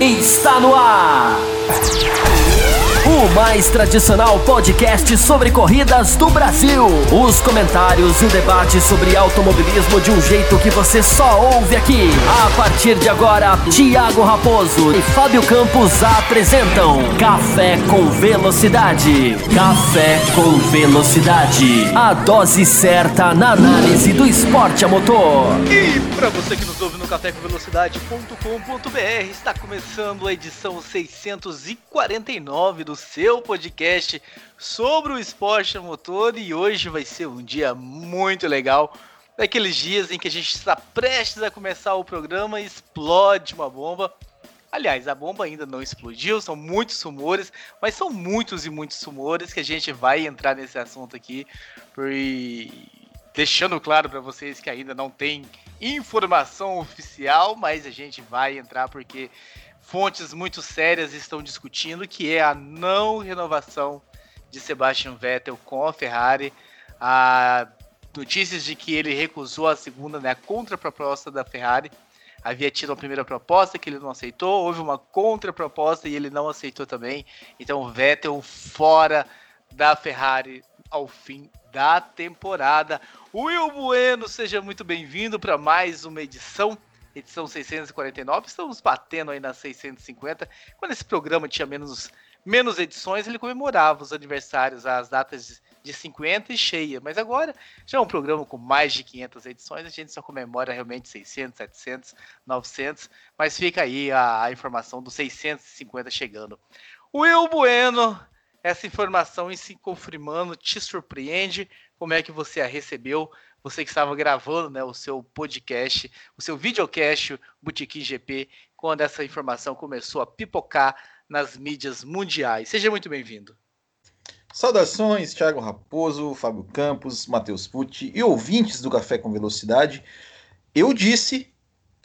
está no ar. O mais tradicional podcast sobre corridas do Brasil. Os comentários e o debate sobre automobilismo de um jeito que você só ouve aqui. A partir de agora, Thiago Raposo e Fábio Campos apresentam Café com Velocidade. Café com Velocidade. A dose certa na análise do esporte a motor. E para você que nos ouve no cafécomvelocidade.com.br, está começando a edição 649 do seu podcast sobre o esporte motor e hoje vai ser um dia muito legal. Daqueles dias em que a gente está prestes a começar o programa e explode uma bomba. Aliás, a bomba ainda não explodiu, são muitos rumores, mas são muitos e muitos rumores que a gente vai entrar nesse assunto aqui, por... deixando claro para vocês que ainda não tem informação oficial, mas a gente vai entrar porque fontes muito sérias estão discutindo, que é a não renovação de Sebastian Vettel com a Ferrari. A notícias de que ele recusou a segunda, né, a contraproposta da Ferrari. Havia tido a primeira proposta que ele não aceitou, houve uma contraproposta e ele não aceitou também. Então, Vettel fora da Ferrari ao fim da temporada. Will Bueno, seja muito bem-vindo para mais uma edição edição 649. Estamos batendo aí nas 650. Quando esse programa tinha menos, menos edições, ele comemorava os aniversários, as datas de 50 e cheia. Mas agora, já é um programa com mais de 500 edições, a gente só comemora realmente 600, 700, 900. Mas fica aí a, a informação dos 650 chegando. Will Bueno, essa informação em se confirmando te surpreende? Como é que você a recebeu? Você que estava gravando né, o seu podcast, o seu videocast Botequim GP, quando essa informação começou a pipocar nas mídias mundiais. Seja muito bem-vindo. Saudações, Thiago Raposo, Fábio Campos, Matheus Pucci e ouvintes do Café com Velocidade. Eu disse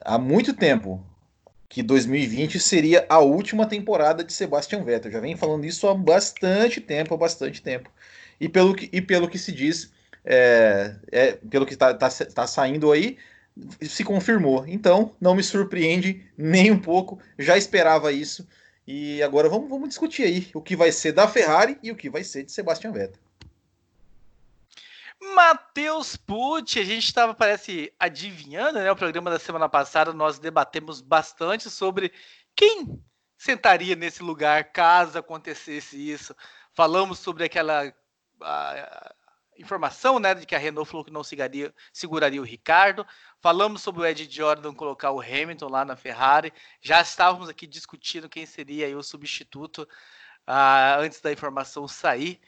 há muito tempo que 2020 seria a última temporada de Sebastian Vettel. Já vem falando isso há bastante tempo, há bastante tempo. E pelo que, e pelo que se diz, é, é, pelo que está tá, tá saindo aí, se confirmou. Então, não me surpreende nem um pouco, já esperava isso. E agora vamos, vamos discutir aí o que vai ser da Ferrari e o que vai ser de Sebastian Vettel. Matheus Pucci, a gente estava, parece, adivinhando, né? O programa da semana passada nós debatemos bastante sobre quem sentaria nesse lugar caso acontecesse isso. Falamos sobre aquela informação, né, de que a Renault falou que não seguraria, o Ricardo. Falamos sobre o Ed Jordan colocar o Hamilton lá na Ferrari. Já estávamos aqui discutindo quem seria o substituto uh, antes da informação sair.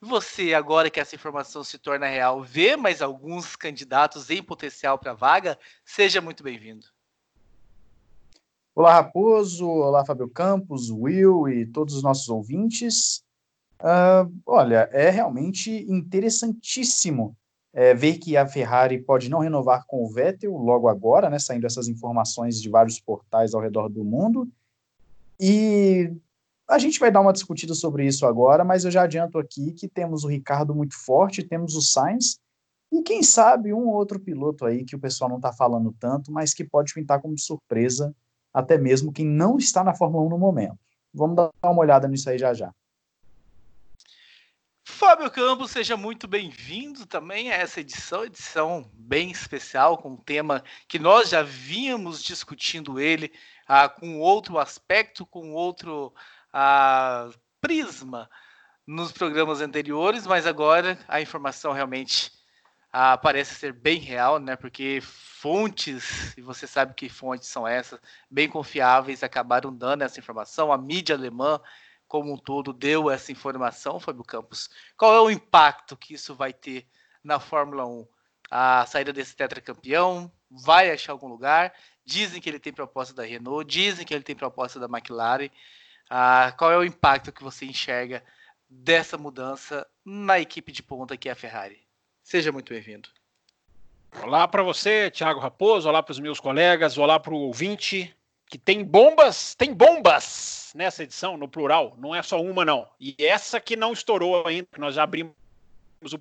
E você, agora que essa informação se torna real, vê mais alguns candidatos em potencial para a vaga? Seja muito bem-vindo. Olá, Raposo. Olá, Fábio Campos, Will e todos os nossos ouvintes. Uh, olha, é realmente interessantíssimo é, ver que a Ferrari pode não renovar com o Vettel logo agora, né, saindo essas informações de vários portais ao redor do mundo. E a gente vai dar uma discutida sobre isso agora, mas eu já adianto aqui que temos o Ricardo muito forte, temos o Sainz, e quem sabe um outro piloto aí que o pessoal não está falando tanto, mas que pode pintar como surpresa, até mesmo quem não está na Fórmula 1 no momento. Vamos dar uma olhada nisso aí já já. Fábio Campos, seja muito bem-vindo também a essa edição, edição bem especial, com um tema que nós já vínhamos discutindo ele ah, com outro aspecto, com outro ah, prisma nos programas anteriores, mas agora a informação realmente ah, parece ser bem real, né? Porque fontes, e você sabe que fontes são essas, bem confiáveis, acabaram dando essa informação. A mídia alemã como um todo deu essa informação, Fábio Campos. Qual é o impacto que isso vai ter na Fórmula 1? A saída desse tetracampeão vai achar algum lugar? Dizem que ele tem proposta da Renault, dizem que ele tem proposta da McLaren. Ah, qual é o impacto que você enxerga dessa mudança na equipe de ponta que é a Ferrari? Seja muito bem-vindo. Olá para você, Thiago Raposo. Olá para os meus colegas. Olá para o ouvinte que tem bombas, tem bombas nessa edição, no plural, não é só uma, não. E essa que não estourou ainda, que nós já abrimos o.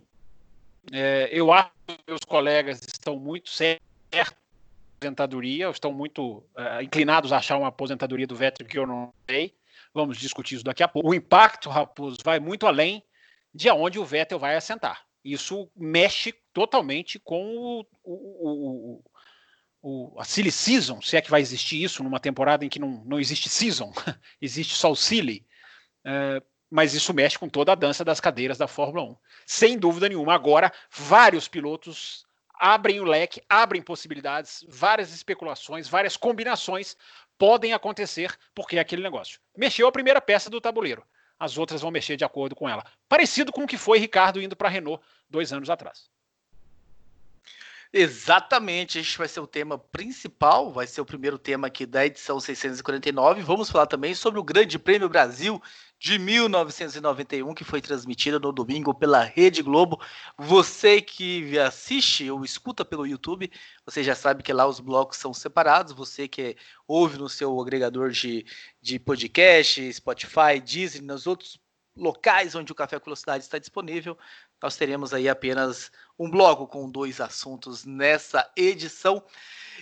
É, eu acho que meus colegas estão muito certos aposentadoria, estão muito uh, inclinados a achar uma aposentadoria do Vettel que eu não sei. Vamos discutir isso daqui a pouco. O impacto, Raposo, vai muito além de onde o Vettel vai assentar. Isso mexe totalmente com o, o, o, a silly season, se é que vai existir isso numa temporada em que não, não existe season, existe só o silly. Uh, mas isso mexe com toda a dança das cadeiras da Fórmula 1. Sem dúvida nenhuma. Agora, vários pilotos abrem o leque, abrem possibilidades, várias especulações, várias combinações podem acontecer, porque é aquele negócio. Mexeu a primeira peça do tabuleiro, as outras vão mexer de acordo com ela. Parecido com o que foi Ricardo indo para a Renault dois anos atrás. Exatamente, este vai ser o tema principal, vai ser o primeiro tema aqui da edição 649. Vamos falar também sobre o Grande Prêmio Brasil de 1991, que foi transmitida no domingo pela Rede Globo. Você que assiste ou escuta pelo YouTube, você já sabe que lá os blocos são separados. Você que ouve no seu agregador de, de podcast, Spotify, Disney, nos outros locais onde o Café com Velocidade está disponível, nós teremos aí apenas um bloco com dois assuntos nessa edição.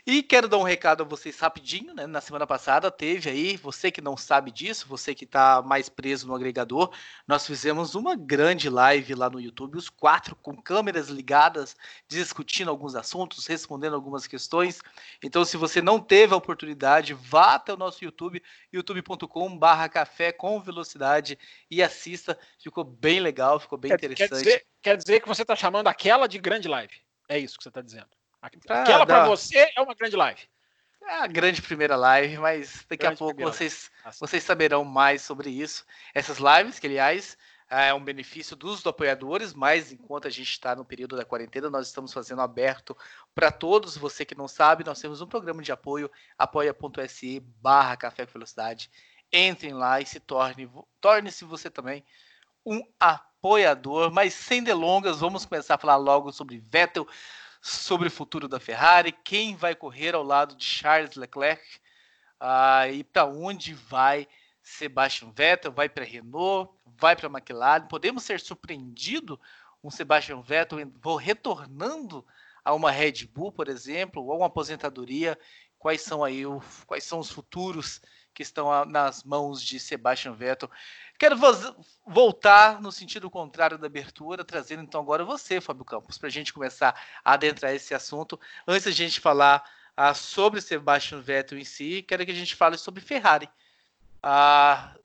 E quero dar um recado a vocês rapidinho, né? Na semana passada teve aí, você que não sabe disso, você que está mais preso no agregador, nós fizemos uma grande live lá no YouTube, os quatro com câmeras ligadas, discutindo alguns assuntos, respondendo algumas questões. Então, se você não teve a oportunidade, vá até o nosso YouTube, youtube.com/barra café com velocidade e assista. Ficou bem legal, ficou bem quer, interessante. Quer dizer, quer dizer que você está chamando aquela de grande live? É isso que você está dizendo? Aquela para você é uma grande live. É a grande primeira live, mas daqui grande a pouco vocês, ah, vocês saberão mais sobre isso. Essas lives, que aliás é um benefício dos apoiadores, mas enquanto a gente está no período da quarentena, nós estamos fazendo aberto para todos. Você que não sabe, nós temos um programa de apoio, apoia.se barra Café com Velocidade. Entrem lá e se torne, torne-se você também um apoiador. Mas sem delongas, vamos começar a falar logo sobre Vettel sobre o futuro da Ferrari, quem vai correr ao lado de Charles Leclerc uh, e para onde vai Sebastian Vettel, vai para Renault, vai para McLaren. Podemos ser surpreendidos um Sebastian Vettel retornando a uma Red Bull, por exemplo, ou uma aposentadoria. Quais são aí o, quais são os futuros que estão nas mãos de Sebastian Vettel? Quero voltar no sentido contrário da abertura, trazendo então agora você, Fábio Campos, para a gente começar a adentrar esse assunto. Antes de a gente falar ah, sobre Sebastian Vettel em si, quero que a gente fale sobre Ferrari. Ah,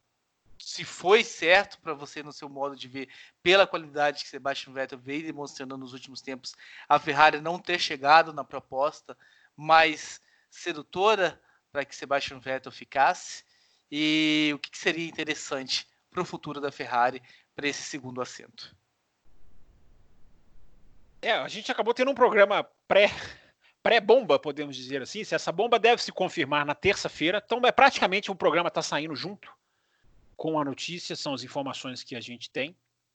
se foi certo para você no seu modo de ver, pela qualidade que Sebastian Vettel veio demonstrando nos últimos tempos, a Ferrari não ter chegado na proposta mais sedutora para que Sebastian Vettel ficasse, e o que seria interessante para o futuro da Ferrari para esse segundo assento. É, a gente acabou tendo um programa pré pré-bomba, podemos dizer assim. Se essa bomba deve se confirmar na terça-feira, então é praticamente um programa está saindo junto com a notícia, são as informações que a gente tem,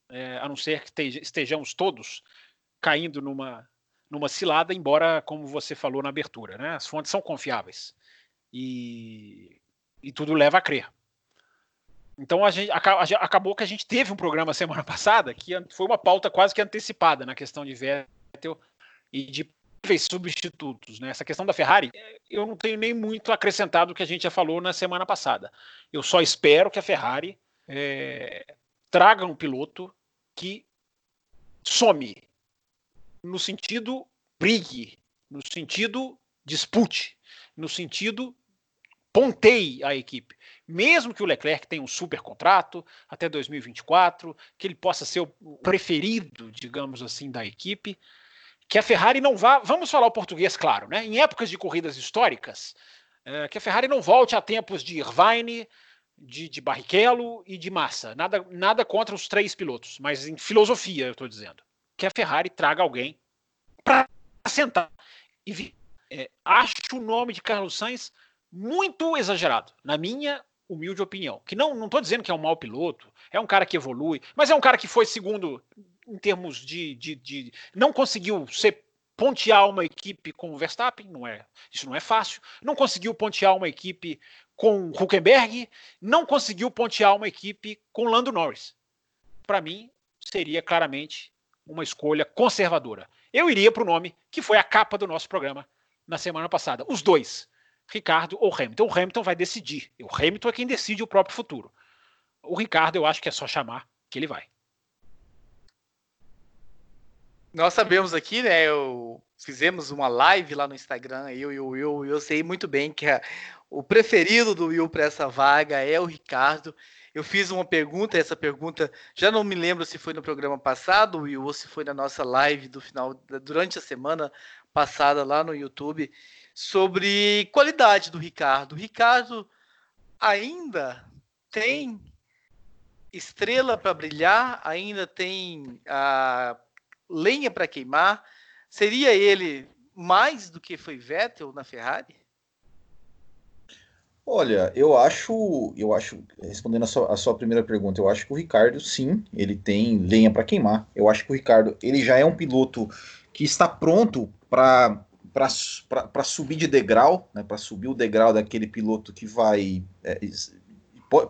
é, a não ser que estejamos todos caindo numa numa cilada, embora, como você falou na abertura, né, as fontes são confiáveis e, e tudo leva a crer. Então a gente, acabou que a gente teve um programa semana passada que foi uma pauta quase que antecipada na questão de Vettel e de substitutos. Né? Essa questão da Ferrari, eu não tenho nem muito acrescentado o que a gente já falou na semana passada. Eu só espero que a Ferrari é, traga um piloto que some no sentido brigue, no sentido dispute, no sentido ponteie a equipe mesmo que o Leclerc tenha um super contrato até 2024, que ele possa ser o preferido, digamos assim, da equipe, que a Ferrari não vá, vamos falar o português claro, né? Em épocas de corridas históricas, é, que a Ferrari não volte a tempos de Irvine, de, de Barrichello e de Massa. Nada, nada contra os três pilotos, mas em filosofia eu estou dizendo. Que a Ferrari traga alguém para sentar e é, acho o nome de Carlos Sainz muito exagerado. Na minha humilde opinião. Que não não dizendo que é um mau piloto, é um cara que evolui, mas é um cara que foi segundo em termos de, de, de não conseguiu ser pontear uma equipe com o Verstappen, não é, isso não é fácil. Não conseguiu pontear uma equipe com Huckenberg, não conseguiu pontear uma equipe com Lando Norris. Para mim, seria claramente uma escolha conservadora. Eu iria para o nome que foi a capa do nosso programa na semana passada. Os dois, Ricardo ou Hamilton. O Hamilton vai decidir. O Hamilton é quem decide o próprio futuro. O Ricardo, eu acho que é só chamar que ele vai. Nós sabemos aqui, né? Eu fizemos uma live lá no Instagram, eu e o Will, eu sei muito bem que a, o preferido do Will para essa vaga é o Ricardo. Eu fiz uma pergunta, essa pergunta já não me lembro se foi no programa passado, Will, ou se foi na nossa live do final, durante a semana passada lá no YouTube, sobre qualidade do Ricardo. O Ricardo ainda tem estrela para brilhar, ainda tem a lenha para queimar. Seria ele mais do que foi Vettel na Ferrari? Olha, eu acho, eu acho, respondendo a sua, a sua, primeira pergunta, eu acho que o Ricardo, sim, ele tem lenha para queimar. Eu acho que o Ricardo, ele já é um piloto que está pronto para para subir de degrau, né, para subir o degrau daquele piloto que vai é,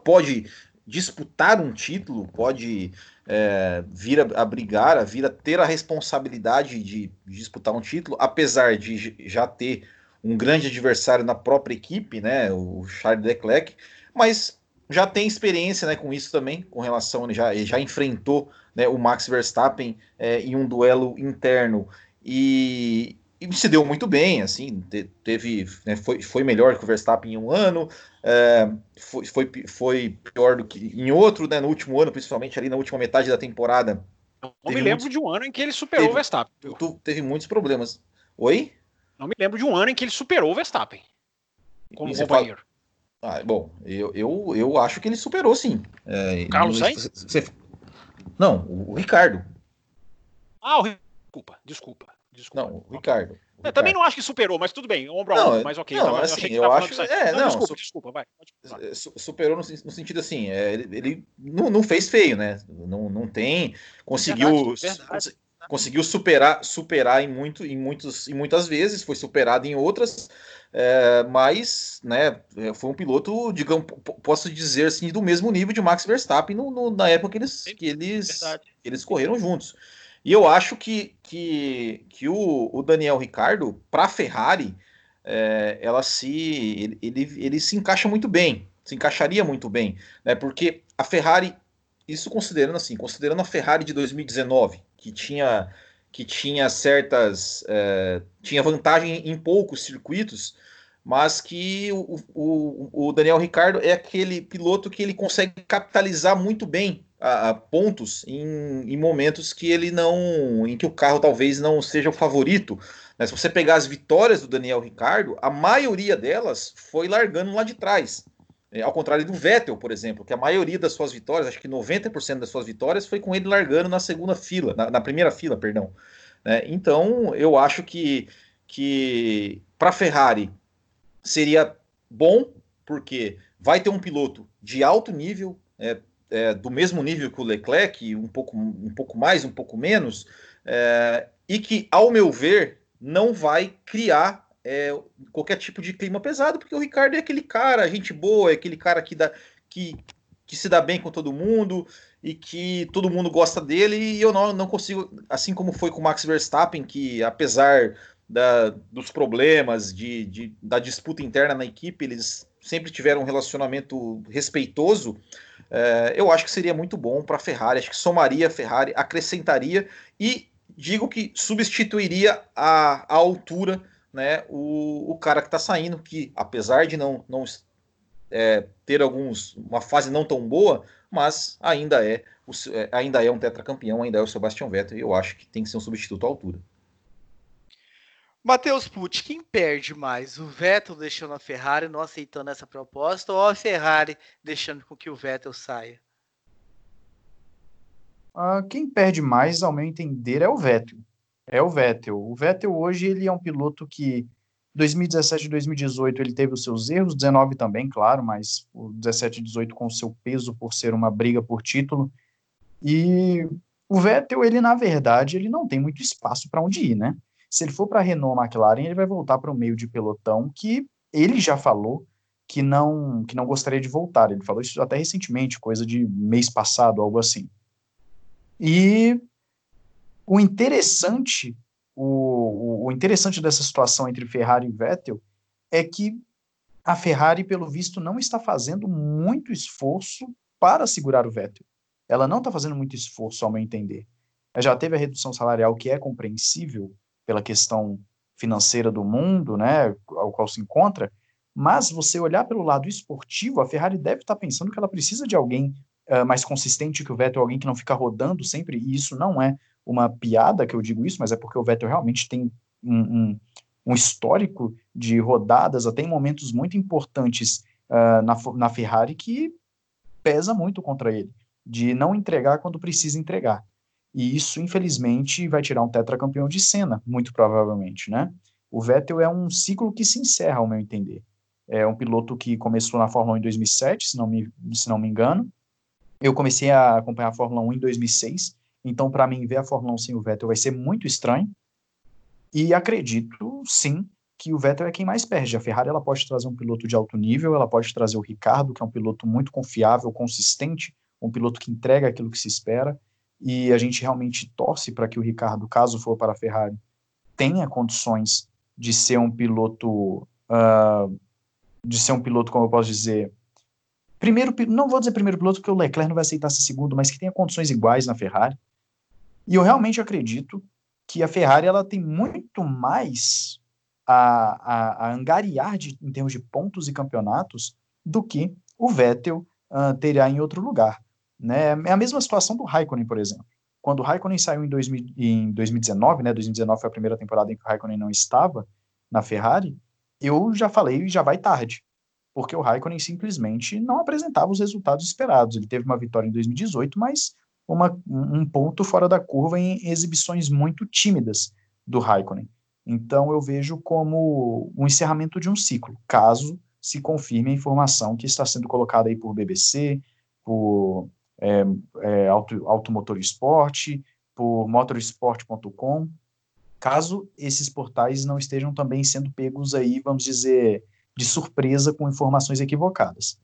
pode disputar um título, pode é, vir a, a, brigar, a vir a ter a responsabilidade de, de disputar um título, apesar de já ter um grande adversário na própria equipe, né, o Charles Leclerc, mas já tem experiência né, com isso também, com relação, ele já, ele já enfrentou né, o Max Verstappen é, em um duelo interno. E, e, se deu muito bem, assim, teve, né, foi, foi melhor que o Verstappen em um ano, é, foi, foi, foi pior do que em outro, né, no último ano, principalmente ali na última metade da temporada. Não me lembro muitos, de um ano em que ele superou teve, o Verstappen. Teve muitos problemas. Oi? Não me lembro de um ano em que ele superou o Verstappen como companheiro. Fala... Ah, bom, eu, eu, eu acho que ele superou sim. É, Carlos Sainz? Você... Não, o Ricardo. Ah, o desculpa, desculpa, desculpa. Não, Ricardo. Eu Ricardo. também não acho que superou, mas tudo bem, ombro a ombro, mas ok. Não, assim, eu achei que eu acho, é, não, não, desculpa, su desculpa, vai. Superou no, no, sentido assim, é, ele, ele não, não, fez feio, né? Não, não tem, conseguiu, verdade, verdade conseguiu superar, superar em, muito, em, muitos, em muitas vezes, foi superado em outras, é, mas né, é, foi um piloto, digamos, posso dizer assim, do mesmo nível de Max Verstappen no, no, na época que eles, que eles, eles correram juntos. E eu acho que, que, que o, o Daniel Ricardo, para a Ferrari, é, ela se ele, ele, ele, se encaixa muito bem, se encaixaria muito bem, né? Porque a Ferrari, isso considerando assim, considerando a Ferrari de 2019, que tinha, que tinha certas. É, tinha vantagem em poucos circuitos, mas que o, o, o, Daniel Ricardo é aquele piloto que ele consegue capitalizar muito bem a, a pontos em, em, momentos que ele não. em que o carro talvez não seja o favorito. Né? Se você pegar as vitórias do Daniel Ricardo, a maioria delas foi largando lá de trás. É, ao contrário do Vettel, por exemplo, que a maioria das suas vitórias, acho que 90% das suas vitórias, foi com ele largando na segunda fila, na, na primeira fila, perdão. É, então, eu acho que, que para a Ferrari seria bom, porque vai ter um piloto de alto nível, é, é, do mesmo nível que o Leclerc, um pouco, um pouco mais, um pouco menos, é, e que, ao meu ver, não vai criar é, qualquer tipo de clima pesado, porque o Ricardo é aquele cara, gente boa, é aquele cara que, dá, que, que se dá bem com todo mundo e que todo mundo gosta dele, e eu não, não consigo, assim como foi com o Max Verstappen, que apesar da, dos problemas, de, de, da disputa interna na equipe, eles sempre tiveram um relacionamento respeitoso. É, eu acho que seria muito bom para a Ferrari, acho que somaria a Ferrari, acrescentaria e digo que substituiria a, a altura né, o, o cara que está saindo, que apesar de não, não é, ter alguns uma fase não tão boa, mas ainda é, o, é, ainda é um tetracampeão, ainda é o Sebastian Vettel, e eu acho que tem que ser um substituto à altura. Matheus Pucci, quem perde mais? O Vettel deixando a Ferrari, não aceitando essa proposta, ou a Ferrari deixando com que o Vettel saia? Uh, quem perde mais, ao meu entender, é o Vettel é o Vettel. O Vettel hoje ele é um piloto que 2017 e 2018 ele teve os seus erros, 19 também, claro, mas o 17 e 18 com o seu peso por ser uma briga por título. E o Vettel, ele na verdade, ele não tem muito espaço para onde ir, né? Se ele for para a Renault McLaren, ele vai voltar para o meio de pelotão que ele já falou que não que não gostaria de voltar. Ele falou isso até recentemente, coisa de mês passado, algo assim. E o interessante, o, o interessante dessa situação entre Ferrari e Vettel é que a Ferrari, pelo visto, não está fazendo muito esforço para segurar o Vettel. Ela não está fazendo muito esforço, ao meu entender. Ela já teve a redução salarial, que é compreensível pela questão financeira do mundo, né, ao qual se encontra, mas você olhar pelo lado esportivo, a Ferrari deve estar pensando que ela precisa de alguém uh, mais consistente que o Vettel, alguém que não fica rodando sempre, e isso não é uma piada que eu digo isso, mas é porque o Vettel realmente tem um, um, um histórico de rodadas, até em momentos muito importantes uh, na, na Ferrari, que pesa muito contra ele, de não entregar quando precisa entregar. E isso, infelizmente, vai tirar um tetracampeão de cena, muito provavelmente, né? O Vettel é um ciclo que se encerra, ao meu entender. É um piloto que começou na Fórmula 1 em 2007, se não me, se não me engano. Eu comecei a acompanhar a Fórmula 1 em 2006, então para mim ver a Fórmula 1 sem o Vettel vai ser muito estranho. E acredito, sim, que o Vettel é quem mais perde. A Ferrari ela pode trazer um piloto de alto nível, ela pode trazer o Ricardo, que é um piloto muito confiável, consistente, um piloto que entrega aquilo que se espera e a gente realmente torce para que o Ricardo, caso for para a Ferrari, tenha condições de ser um piloto, uh, de ser um piloto, como eu posso dizer, primeiro, não vou dizer primeiro piloto, porque o Leclerc não vai aceitar ser segundo, mas que tenha condições iguais na Ferrari. E eu realmente acredito que a Ferrari ela tem muito mais a, a, a angariar de, em termos de pontos e campeonatos do que o Vettel uh, terá em outro lugar. Né? É a mesma situação do Raikkonen, por exemplo. Quando o Raikkonen saiu em, 2000, em 2019, né? 2019 foi a primeira temporada em que o Raikkonen não estava na Ferrari, eu já falei já vai tarde, porque o Raikkonen simplesmente não apresentava os resultados esperados. Ele teve uma vitória em 2018, mas uma, um ponto fora da curva em exibições muito tímidas do Raikkonen. Então eu vejo como um encerramento de um ciclo, caso se confirme a informação que está sendo colocada aí por BBC, por é, é, Auto, Automotor Esporte, por motorsport.com, caso esses portais não estejam também sendo pegos aí, vamos dizer, de surpresa com informações equivocadas.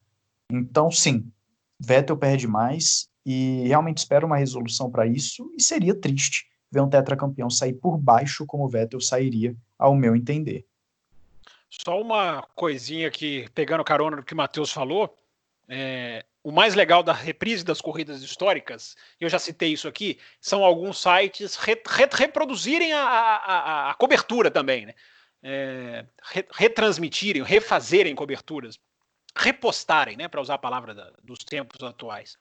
Então, sim, Vettel perde mais e realmente espero uma resolução para isso e seria triste ver um tetracampeão sair por baixo como o Vettel sairia, ao meu entender. Só uma coisinha que, pegando carona do que o Matheus falou, é, o mais legal da reprise das corridas históricas, eu já citei isso aqui, são alguns sites re, re, reproduzirem a, a, a, cobertura também, né? É, re, retransmitirem, refazerem coberturas, repostarem, né? Para usar a palavra da, dos tempos atuais.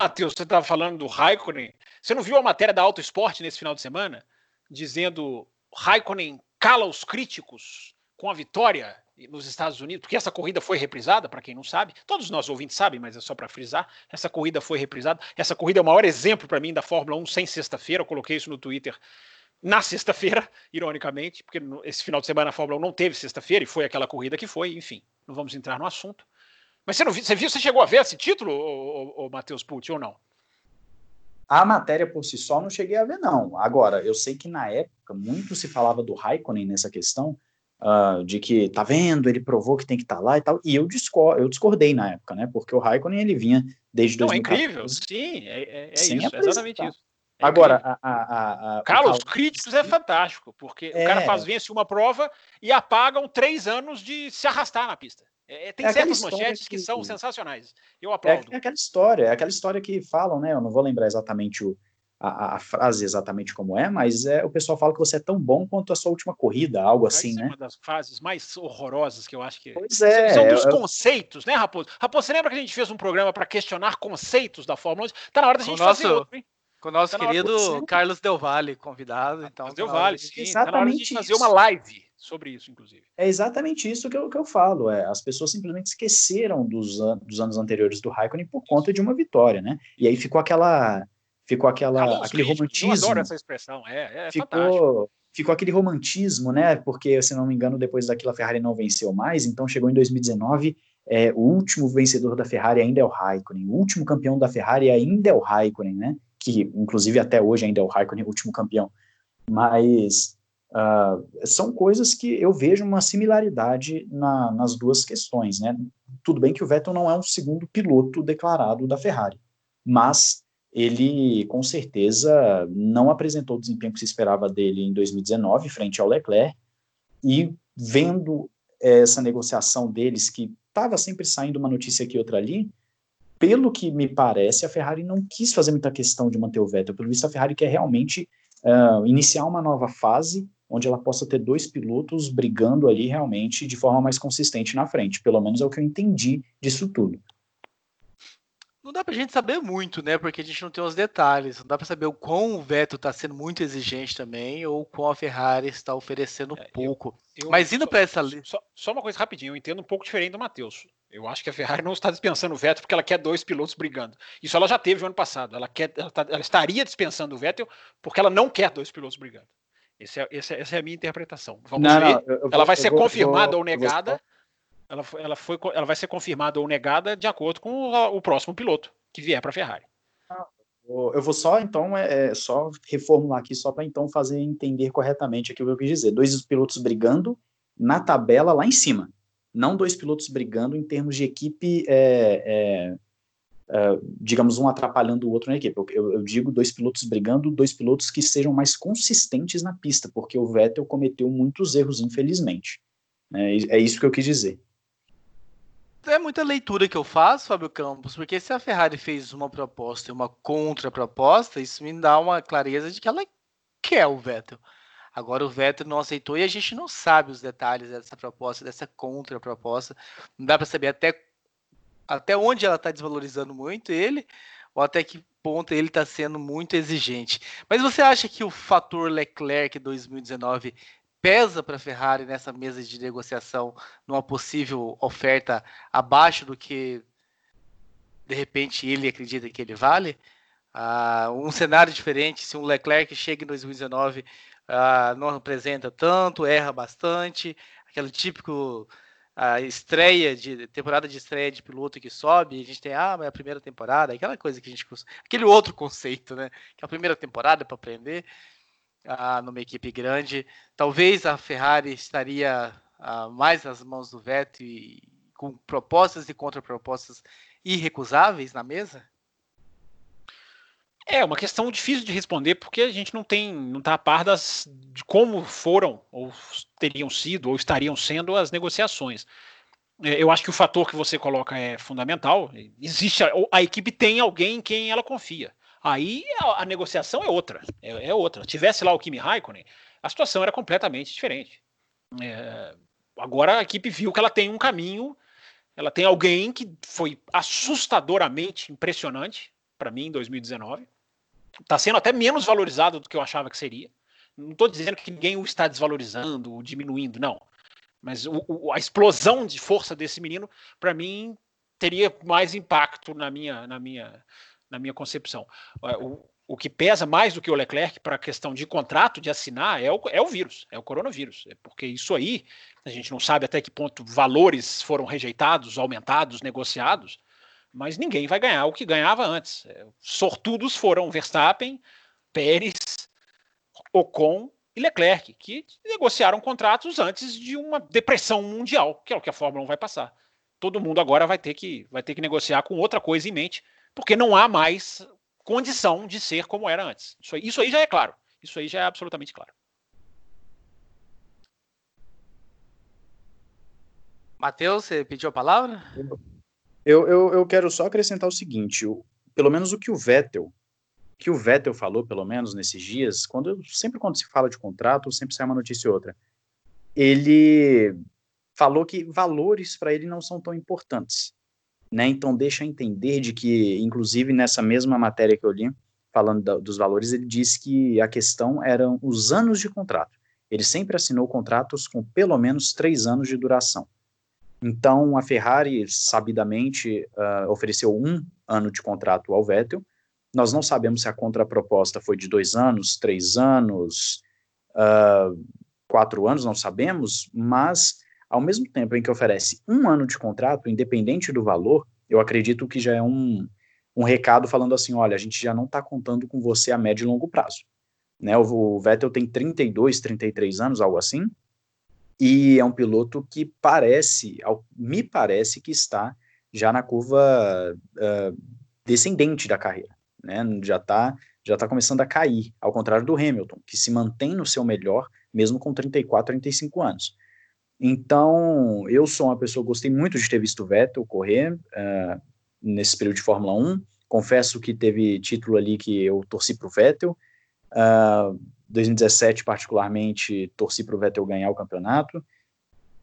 Matheus, você estava falando do Raikkonen. Você não viu a matéria da Auto Esporte nesse final de semana? Dizendo Raikkonen cala os críticos com a vitória nos Estados Unidos, porque essa corrida foi reprisada, para quem não sabe, todos nós ouvintes sabem, mas é só para frisar, essa corrida foi reprisada. Essa corrida é o maior exemplo para mim da Fórmula 1 sem sexta-feira, eu coloquei isso no Twitter na sexta-feira, ironicamente, porque esse final de semana a Fórmula 1 não teve sexta-feira e foi aquela corrida que foi, enfim, não vamos entrar no assunto. Mas você, não viu, você viu, você chegou a ver esse título, o, Matheus Pucci, ou não? A matéria por si só não cheguei a ver, não. Agora, eu sei que na época muito se falava do Raikkonen nessa questão, uh, de que tá vendo, ele provou que tem que estar tá lá e tal, e eu, discor eu discordei na época, né? Porque o Raikkonen ele vinha desde Não, 2014. é incrível, sim, é, é, é isso, é exatamente isso. É Agora, a, a, a, Carlos, críticos é fantástico, porque o cara é. faz vence uma prova e apagam três anos de se arrastar na pista. É, tem é certas manchetes que, que, são sensacionais. Eu é aplaudo. É, aquela história, é aquela história que falam, né? Eu não vou lembrar exatamente o, a, a, frase exatamente como é, mas é, o pessoal fala que você é tão bom quanto a sua última corrida, algo assim, Essa né? É uma das frases mais horrorosas que eu acho que. Pois é. São dos eu, conceitos, né, Raposo? Raposo, você lembra que a gente fez um programa para questionar conceitos da Fórmula 1? Tá na hora da gente nosso, fazer outro, hein? Com o nosso tá querido Carlos Del Valle convidado. Então, Del Valle, sim. Exatamente tá na hora de a gente fazer uma live sobre isso, inclusive. É exatamente isso que eu, que eu falo. É, as pessoas simplesmente esqueceram dos, an dos anos anteriores do Raikkonen por conta de uma vitória, né? E aí ficou aquela ficou aquela, aquele romantismo. Eu adoro essa expressão, é, é ficou, ficou aquele romantismo, né? Porque, se não me engano, depois daquilo a Ferrari não venceu mais, então chegou em 2019, é, o último vencedor da Ferrari ainda é o Raikkonen, o último campeão da Ferrari ainda é o Raikkonen, né? Que, inclusive, até hoje ainda é o Raikkonen, o último campeão. Mas uh, são coisas que eu vejo uma similaridade na, nas duas questões, né? Tudo bem que o Vettel não é um segundo piloto declarado da Ferrari, mas ele com certeza não apresentou o desempenho que se esperava dele em 2019 frente ao Leclerc e vendo essa negociação deles que estava sempre saindo uma notícia aqui outra ali, pelo que me parece, a Ferrari não quis fazer muita questão de manter o Vettel. Pelo visto, a Ferrari quer realmente uh, iniciar uma nova fase onde ela possa ter dois pilotos brigando ali realmente de forma mais consistente na frente. Pelo menos é o que eu entendi disso tudo. Não dá pra gente saber muito, né? Porque a gente não tem os detalhes. Não dá pra saber o quão o Vettel tá sendo muito exigente também, ou o quão a Ferrari está oferecendo é, pouco. Eu, eu, Mas indo para essa. Só, só, uma coisa rapidinho, eu entendo um pouco diferente do Matheus. Eu acho que a Ferrari não está dispensando o Vettel porque ela quer dois pilotos brigando. Isso ela já teve no ano passado. Ela, quer, ela, tá, ela estaria dispensando o Vettel porque ela não quer dois pilotos brigando. Esse é, esse é, essa é a minha interpretação. Vamos não, ver. Não, eu, ela vai ser vou, confirmada vou, ou negada. Ela, ela, foi, ela vai ser confirmada ou negada de acordo com o, o próximo piloto que vier para a Ferrari. Eu vou só, então, é, é só reformular aqui, só para então fazer entender corretamente aqui o que eu quis dizer. Dois pilotos brigando na tabela lá em cima. Não dois pilotos brigando em termos de equipe, é, é, é digamos, um atrapalhando o outro na equipe. Eu, eu, eu, digo dois pilotos brigando, dois pilotos que sejam mais consistentes na pista, porque o Vettel cometeu muitos erros, infelizmente. É, é isso que eu quis dizer é muita leitura que eu faço, Fábio Campos, porque se a Ferrari fez uma proposta e uma contraproposta, isso me dá uma clareza de que ela quer o Vettel. Agora o Vettel não aceitou e a gente não sabe os detalhes dessa proposta, dessa contraproposta. Não dá para saber até, até onde ela está desvalorizando muito ele, ou até que ponto ele está sendo muito exigente. Mas você acha que o fator Leclerc 2019 pesa para a Ferrari nessa mesa de negociação numa possível oferta abaixo do que de repente ele acredita que ele vale? Uh, um cenário diferente, se um Leclerc chega em 2019, uh, ah, não apresenta tanto, erra bastante, aquele típico a estreia de temporada de estreia de piloto que sobe, a gente tem ah, mas é a primeira temporada, aquela coisa que a gente aquele outro conceito, né? Que é a primeira temporada para aprender ah, numa equipe grande. Talvez a Ferrari estaria ah, mais nas mãos do Vettel e com propostas e contrapropostas irrecusáveis na mesa? É uma questão difícil de responder porque a gente não tem, não está a par das, de como foram ou teriam sido ou estariam sendo as negociações. É, eu acho que o fator que você coloca é fundamental. Existe a, a equipe tem alguém em quem ela confia. Aí a, negociação é outra, é, é, outra. Tivesse lá o Kimi Raikkonen, a situação era completamente diferente. É, agora a equipe viu que ela tem um caminho, ela tem alguém que foi assustadoramente impressionante para mim em 2019. Está sendo até menos valorizado do que eu achava que seria. Não estou dizendo que ninguém o está desvalorizando ou diminuindo, não. Mas o, o, a explosão de força desse menino, para mim, teria mais impacto na minha, na minha, na minha concepção. O, o que pesa mais do que o Leclerc para a questão de contrato, de assinar, é o, é o vírus, é o coronavírus. É porque isso aí, a gente não sabe até que ponto valores foram rejeitados, aumentados, negociados, mas ninguém vai ganhar o que ganhava antes. É, sortudos foram Verstappen, Pérez, Ocon e Leclerc, que negociaram contratos antes de uma depressão mundial, que é o que a Fórmula 1 vai passar. Todo mundo agora vai ter que, vai ter que negociar com outra coisa em mente, porque não há mais condição de ser como era antes. Isso aí, isso aí já é claro. Isso aí já é absolutamente claro. Matheus, você pediu a palavra? Eu, eu, eu quero só acrescentar o seguinte: o, pelo menos o que o Vettel, que o Vettel falou, pelo menos nesses dias, quando sempre quando se fala de contrato, sempre sai uma notícia ou outra. Ele falou que valores para ele não são tão importantes né? Então deixa entender de que, inclusive nessa mesma matéria que eu li, falando da, dos valores, ele disse que a questão eram os anos de contrato. Ele sempre assinou contratos com pelo menos três anos de duração. Então a Ferrari sabidamente uh, ofereceu um ano de contrato ao Vettel. Nós não sabemos se a contraproposta foi de dois anos, três anos, uh, quatro anos, não sabemos, mas ao mesmo tempo em que oferece um ano de contrato, independente do valor, eu acredito que já é um, um recado falando assim: olha, a gente já não está contando com você a médio e longo prazo. Né? O, Vettel tem 32, 33 anos, algo assim, e é um piloto que parece, me parece que está já na curva uh, descendente da carreira. né? Já está já tá começando a cair, ao contrário do Hamilton, que se mantém no seu melhor, mesmo com 34, 35 anos. Então, eu sou uma pessoa, gostei muito de ter visto o Vettel correr uh, nesse período de Fórmula 1. Confesso que teve título ali que eu torci para o Vettel. Uh, 2017, particularmente, torci para o Vettel ganhar o campeonato.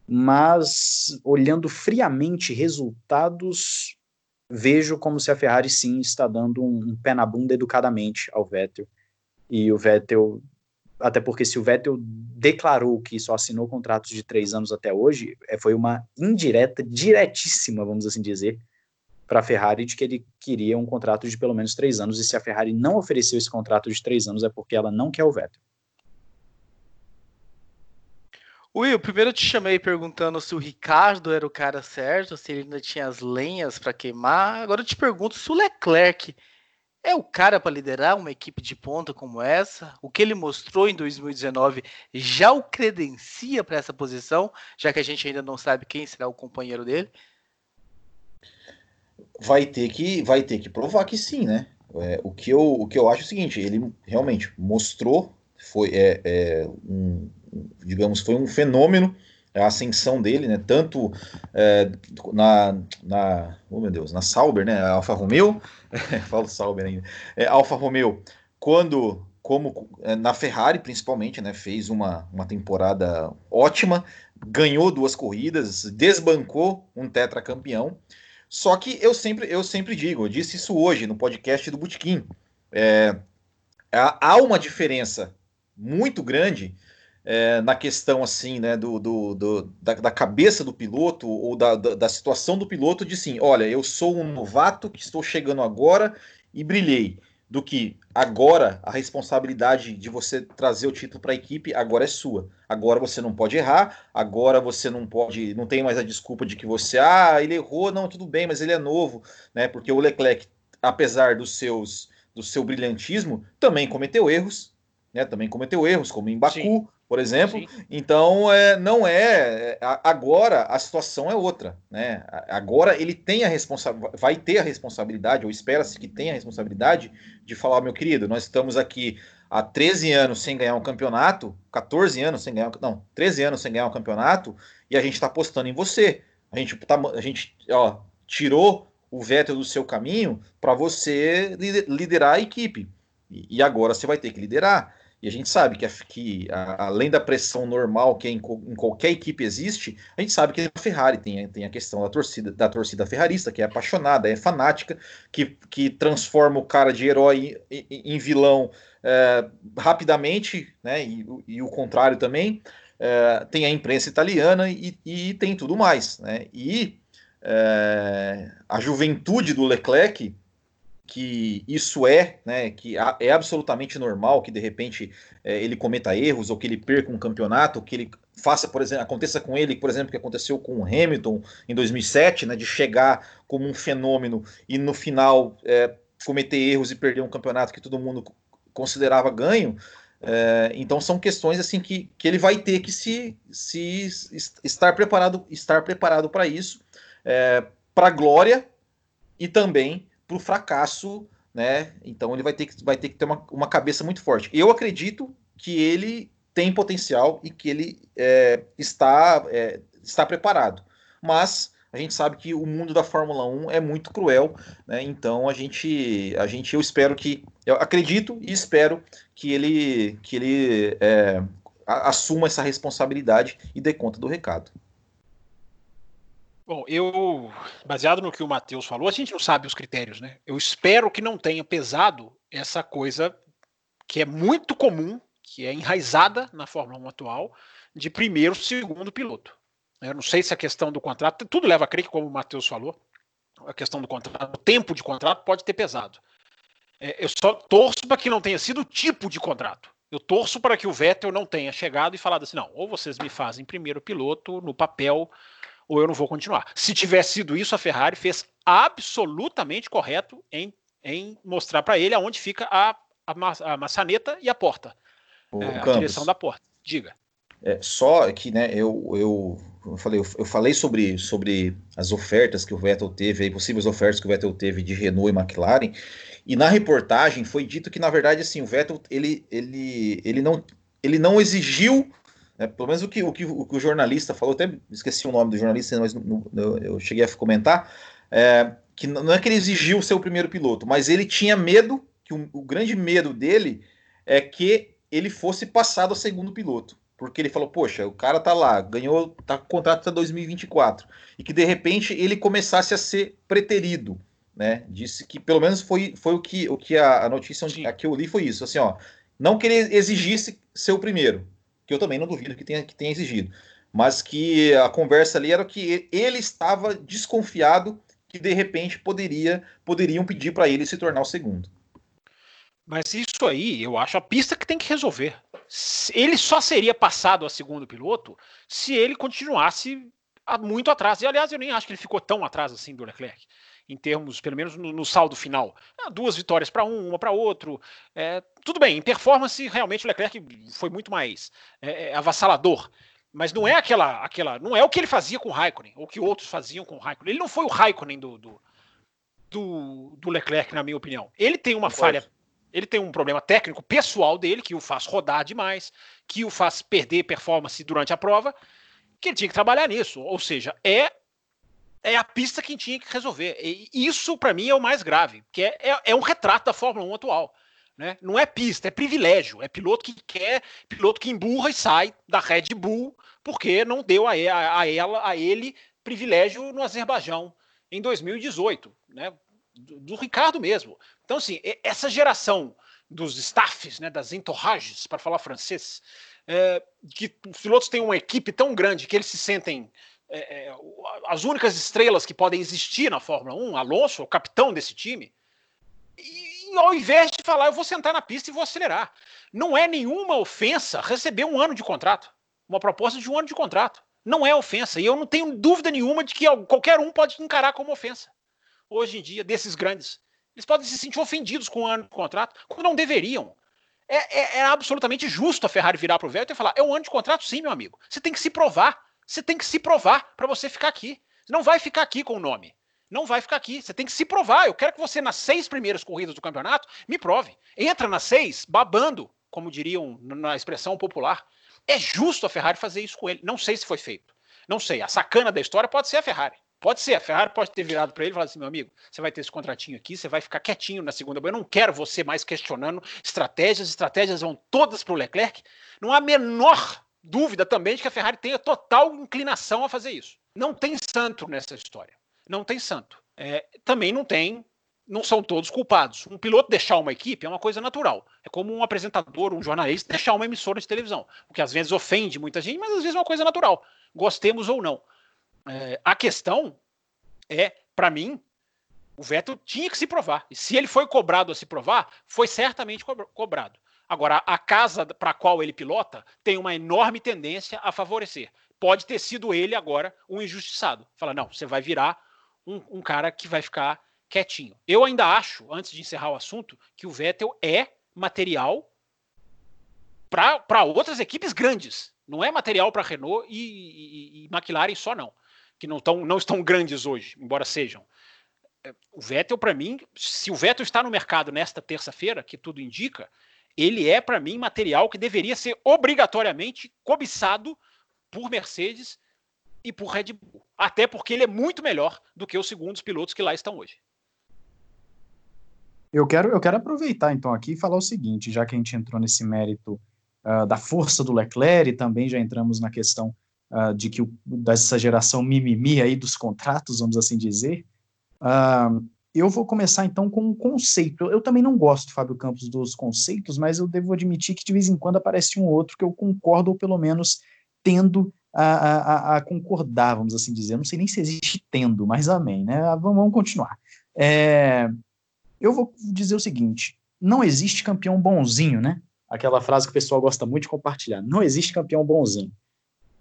Mas, olhando friamente resultados, vejo como se a Ferrari sim está dando um, um pé na bunda educadamente ao Vettel. E o Vettel, até porque se o Vettel declarou que só assinou contratos de três anos até hoje, é, foi uma indireta, diretíssima, vamos assim dizer, para a Ferrari de que ele queria um contrato de pelo menos três anos. E se a Ferrari não ofereceu esse contrato de três anos, é porque ela não quer o Vettel. Will, primeiro eu te chamei perguntando se o Ricardo era o cara certo, se ele ainda tinha as lenhas para queimar. Agora eu te pergunto se o Leclerc é o cara para liderar uma equipe de ponta como essa. O que ele mostrou em 2019 já o credencia para essa posição, já que a gente ainda não sabe quem será o companheiro dele. Vai ter que, vai ter que provar que sim, né? É, o, que eu, o que eu acho é o seguinte: ele realmente mostrou, foi é, é um, digamos, foi um fenômeno a ascensão dele, né? Tanto é, na, na, oh meu Deus, na Sauber, né? Alfa Romeo, falo Sauber ainda, é, Alfa Romeo, quando como é, na Ferrari principalmente, né? Fez uma, uma temporada ótima, ganhou duas corridas, desbancou um tetracampeão. Só que eu sempre, eu sempre digo, eu disse isso hoje no podcast do Butiquim, é, há uma diferença muito grande é, na questão assim, né, do, do, do da, da, cabeça do piloto ou da, da, da, situação do piloto de sim, olha, eu sou um novato que estou chegando agora e brilhei, do que agora a responsabilidade de você trazer o título para a equipe agora é sua. Agora você não pode errar, agora você não pode, não tem mais a desculpa de que você, ah, ele errou, não, tudo bem, mas ele é novo, né? Porque o Leclerc, apesar dos seus do seu brilhantismo, também cometeu erros, né? Também cometeu erros, como em Baku, Sim por exemplo. Sim. Então, é, não é, é. Agora a situação é outra. Né? Agora ele tem a responsabilidade, vai ter a responsabilidade, ou espera-se que tenha a responsabilidade, de falar, meu querido, nós estamos aqui há 13 anos sem ganhar um campeonato, 14 anos sem ganhar, não, 13 anos sem ganhar um campeonato, e a gente está apostando em você. A gente, tá, a gente ó, tirou o Vettel do seu caminho para você liderar a equipe. E agora você vai ter que liderar. E a gente sabe que, que a, além da pressão normal que em, em, qualquer equipe existe, a gente sabe que a Ferrari tem, tem a questão da torcida, da torcida ferrarista, que é apaixonada, é fanática, que, que transforma o cara de herói em, em vilão é, rapidamente, né? E, e, o contrário também. É, tem a imprensa italiana e, e, tem tudo mais. Né? E é, a juventude do Leclerc que isso é, né, que é absolutamente normal que de repente é, ele cometa erros ou que ele perca um campeonato, que ele faça, por exemplo, aconteça com ele, por exemplo, que aconteceu com o Hamilton em 2007, né, de chegar como um fenômeno e no final é, cometer erros e perder um campeonato que todo mundo considerava ganho. É, então são questões assim que, que ele vai ter que se, se estar preparado estar preparado para isso, é, para glória e também para o fracasso, né? Então ele vai ter que, vai ter, que ter uma, uma cabeça muito forte. Eu acredito que ele tem potencial e que ele é, está, é, está preparado. Mas a gente sabe que o mundo da Fórmula 1 é muito cruel, né? Então a gente, a gente, eu espero que, eu acredito e espero que ele, que ele é, assuma essa responsabilidade e dê conta do recado. Bom, eu, baseado no que o Matheus falou, a gente não sabe os critérios, né? Eu espero que não tenha pesado essa coisa que é muito comum, que é enraizada na Fórmula 1 atual, de primeiro, segundo piloto. Eu não sei se a questão do contrato, tudo leva a crer que, como o Matheus falou, a questão do contrato, o tempo de contrato pode ter pesado. É, eu só torço para que não tenha sido o tipo de contrato. Eu torço para que o Vettel não tenha chegado e falado assim: não, ou vocês me fazem primeiro piloto no papel ou eu não vou continuar. Se tivesse sido isso, a Ferrari fez absolutamente correto em, em mostrar para ele aonde fica a, a, a, maçaneta e a porta. É, a direção da porta. Diga. É, só que, né, eu, eu, eu, falei, eu falei sobre, sobre as ofertas que o Vettel teve, aí, possíveis ofertas que o Vettel teve de Renault e McLaren, e na reportagem foi dito que, na verdade, assim, o Vettel, ele, ele, ele, não, ele não exigiu, né, pelo menos o que, o, que, o que o jornalista falou, até esqueci o nome do jornalista, mas no, no, eu cheguei a comentar, é, que não é que ele exigiu ser o primeiro piloto, mas ele tinha medo, que o, o grande medo dele é que ele fosse passado a segundo piloto porque ele falou, poxa, o cara tá lá, ganhou, tá com contrato até 2024, e que de repente ele começasse a ser preterido, né? Disse que pelo menos foi, foi o que, o que a, a notícia onde, a que eu li foi isso, assim, ó, não que ele exigisse ser o primeiro, que eu também não duvido que tenha, que tenha exigido, mas que a conversa ali era que ele estava desconfiado que de repente poderia poderiam pedir para ele se tornar o segundo. Mas isso aí, eu acho a pista que tem que resolver ele só seria passado a segundo piloto se ele continuasse muito atrás. E aliás, eu nem acho que ele ficou tão atrás assim do Leclerc, em termos, pelo menos no, no saldo final. Ah, duas vitórias para um, uma para outro. É, tudo bem, em performance, realmente o Leclerc foi muito mais é, é, avassalador. Mas não é aquela, aquela. Não é o que ele fazia com o Raikkonen, ou que outros faziam com o Raikkonen. Ele não foi o Raikkonen do, do, do, do Leclerc, na minha opinião. Ele tem uma falha ele tem um problema técnico pessoal dele, que o faz rodar demais, que o faz perder performance durante a prova, que ele tinha que trabalhar nisso. Ou seja, é é a pista que tinha que resolver. E isso, para mim, é o mais grave, que é, é, é, um retrato da Fórmula 1 atual. Né? Não é pista, é privilégio. É piloto que quer, piloto que emburra e sai da Red Bull porque não deu a, a, a ela, a ele, privilégio no Azerbaijão em 2018. Né? do, do Ricardo mesmo. Então, assim, essa geração dos staffs, né, das entourages, para falar francês, é, que os pilotos têm uma equipe tão grande que eles se sentem é, é, as únicas estrelas que podem existir na Fórmula 1, Alonso, o capitão desse time, e, e ao invés de falar, eu vou sentar na pista e vou acelerar. Não é nenhuma ofensa receber um ano de contrato, uma proposta de um ano de contrato. Não é ofensa, e eu não tenho dúvida nenhuma de que qualquer um pode encarar como ofensa hoje em dia, desses grandes. Eles podem se sentir ofendidos com o ano de contrato, quando não deveriam. É, é, é absolutamente justo a Ferrari virar para o Vettel e falar: é um ano de contrato, sim, meu amigo. Você tem que se provar. Você tem que se provar para você ficar aqui. Você não vai ficar aqui com o nome. Não vai ficar aqui. Você tem que se provar. Eu quero que você, nas seis primeiras corridas do campeonato, me prove. Entra nas seis, babando, como diriam na expressão popular. É justo a Ferrari fazer isso com ele. Não sei se foi feito. Não sei. A sacana da história pode ser a Ferrari. Pode ser, a Ferrari pode ter virado para ele e falado assim: meu amigo, você vai ter esse contratinho aqui, você vai ficar quietinho na segunda. Eu não quero você mais questionando estratégias, estratégias vão todas para o Leclerc. Não há menor dúvida também de que a Ferrari tenha total inclinação a fazer isso. Não tem santo nessa história. Não tem santo. É, também não tem, não são todos culpados. Um piloto deixar uma equipe é uma coisa natural. É como um apresentador, um jornalista deixar uma emissora de televisão. O que às vezes ofende muita gente, mas às vezes é uma coisa natural. Gostemos ou não. É, a questão é, para mim, o Vettel tinha que se provar. E se ele foi cobrado a se provar, foi certamente cobrado. Agora, a casa para a qual ele pilota tem uma enorme tendência a favorecer. Pode ter sido ele agora um injustiçado. Fala, não, você vai virar um, um cara que vai ficar quietinho. Eu ainda acho, antes de encerrar o assunto, que o Vettel é material para outras equipes grandes. Não é material para Renault e, e, e McLaren só, não que não, tão, não estão grandes hoje, embora sejam. É, o Vettel, para mim, se o Vettel está no mercado nesta terça-feira, que tudo indica, ele é, para mim, material que deveria ser obrigatoriamente cobiçado por Mercedes e por Red Bull. Até porque ele é muito melhor do que os segundos pilotos que lá estão hoje. Eu quero, eu quero aproveitar então aqui e falar o seguinte, já que a gente entrou nesse mérito uh, da força do Leclerc e também já entramos na questão uh, de que o, dessa geração mimimi aí dos contratos, vamos assim dizer, uh, eu vou começar então com um conceito. Eu também não gosto, Fábio Campos, dos conceitos, mas eu devo admitir que de vez em quando aparece um outro que eu concordo, ou pelo menos tendo a, a, a concordar, vamos assim dizer. Não sei nem se existe tendo, mas amém, né? Ah, vamos, vamos continuar. É, eu vou dizer o seguinte: não existe campeão bonzinho, né? Aquela frase que o pessoal gosta muito de compartilhar. Não existe campeão bonzinho.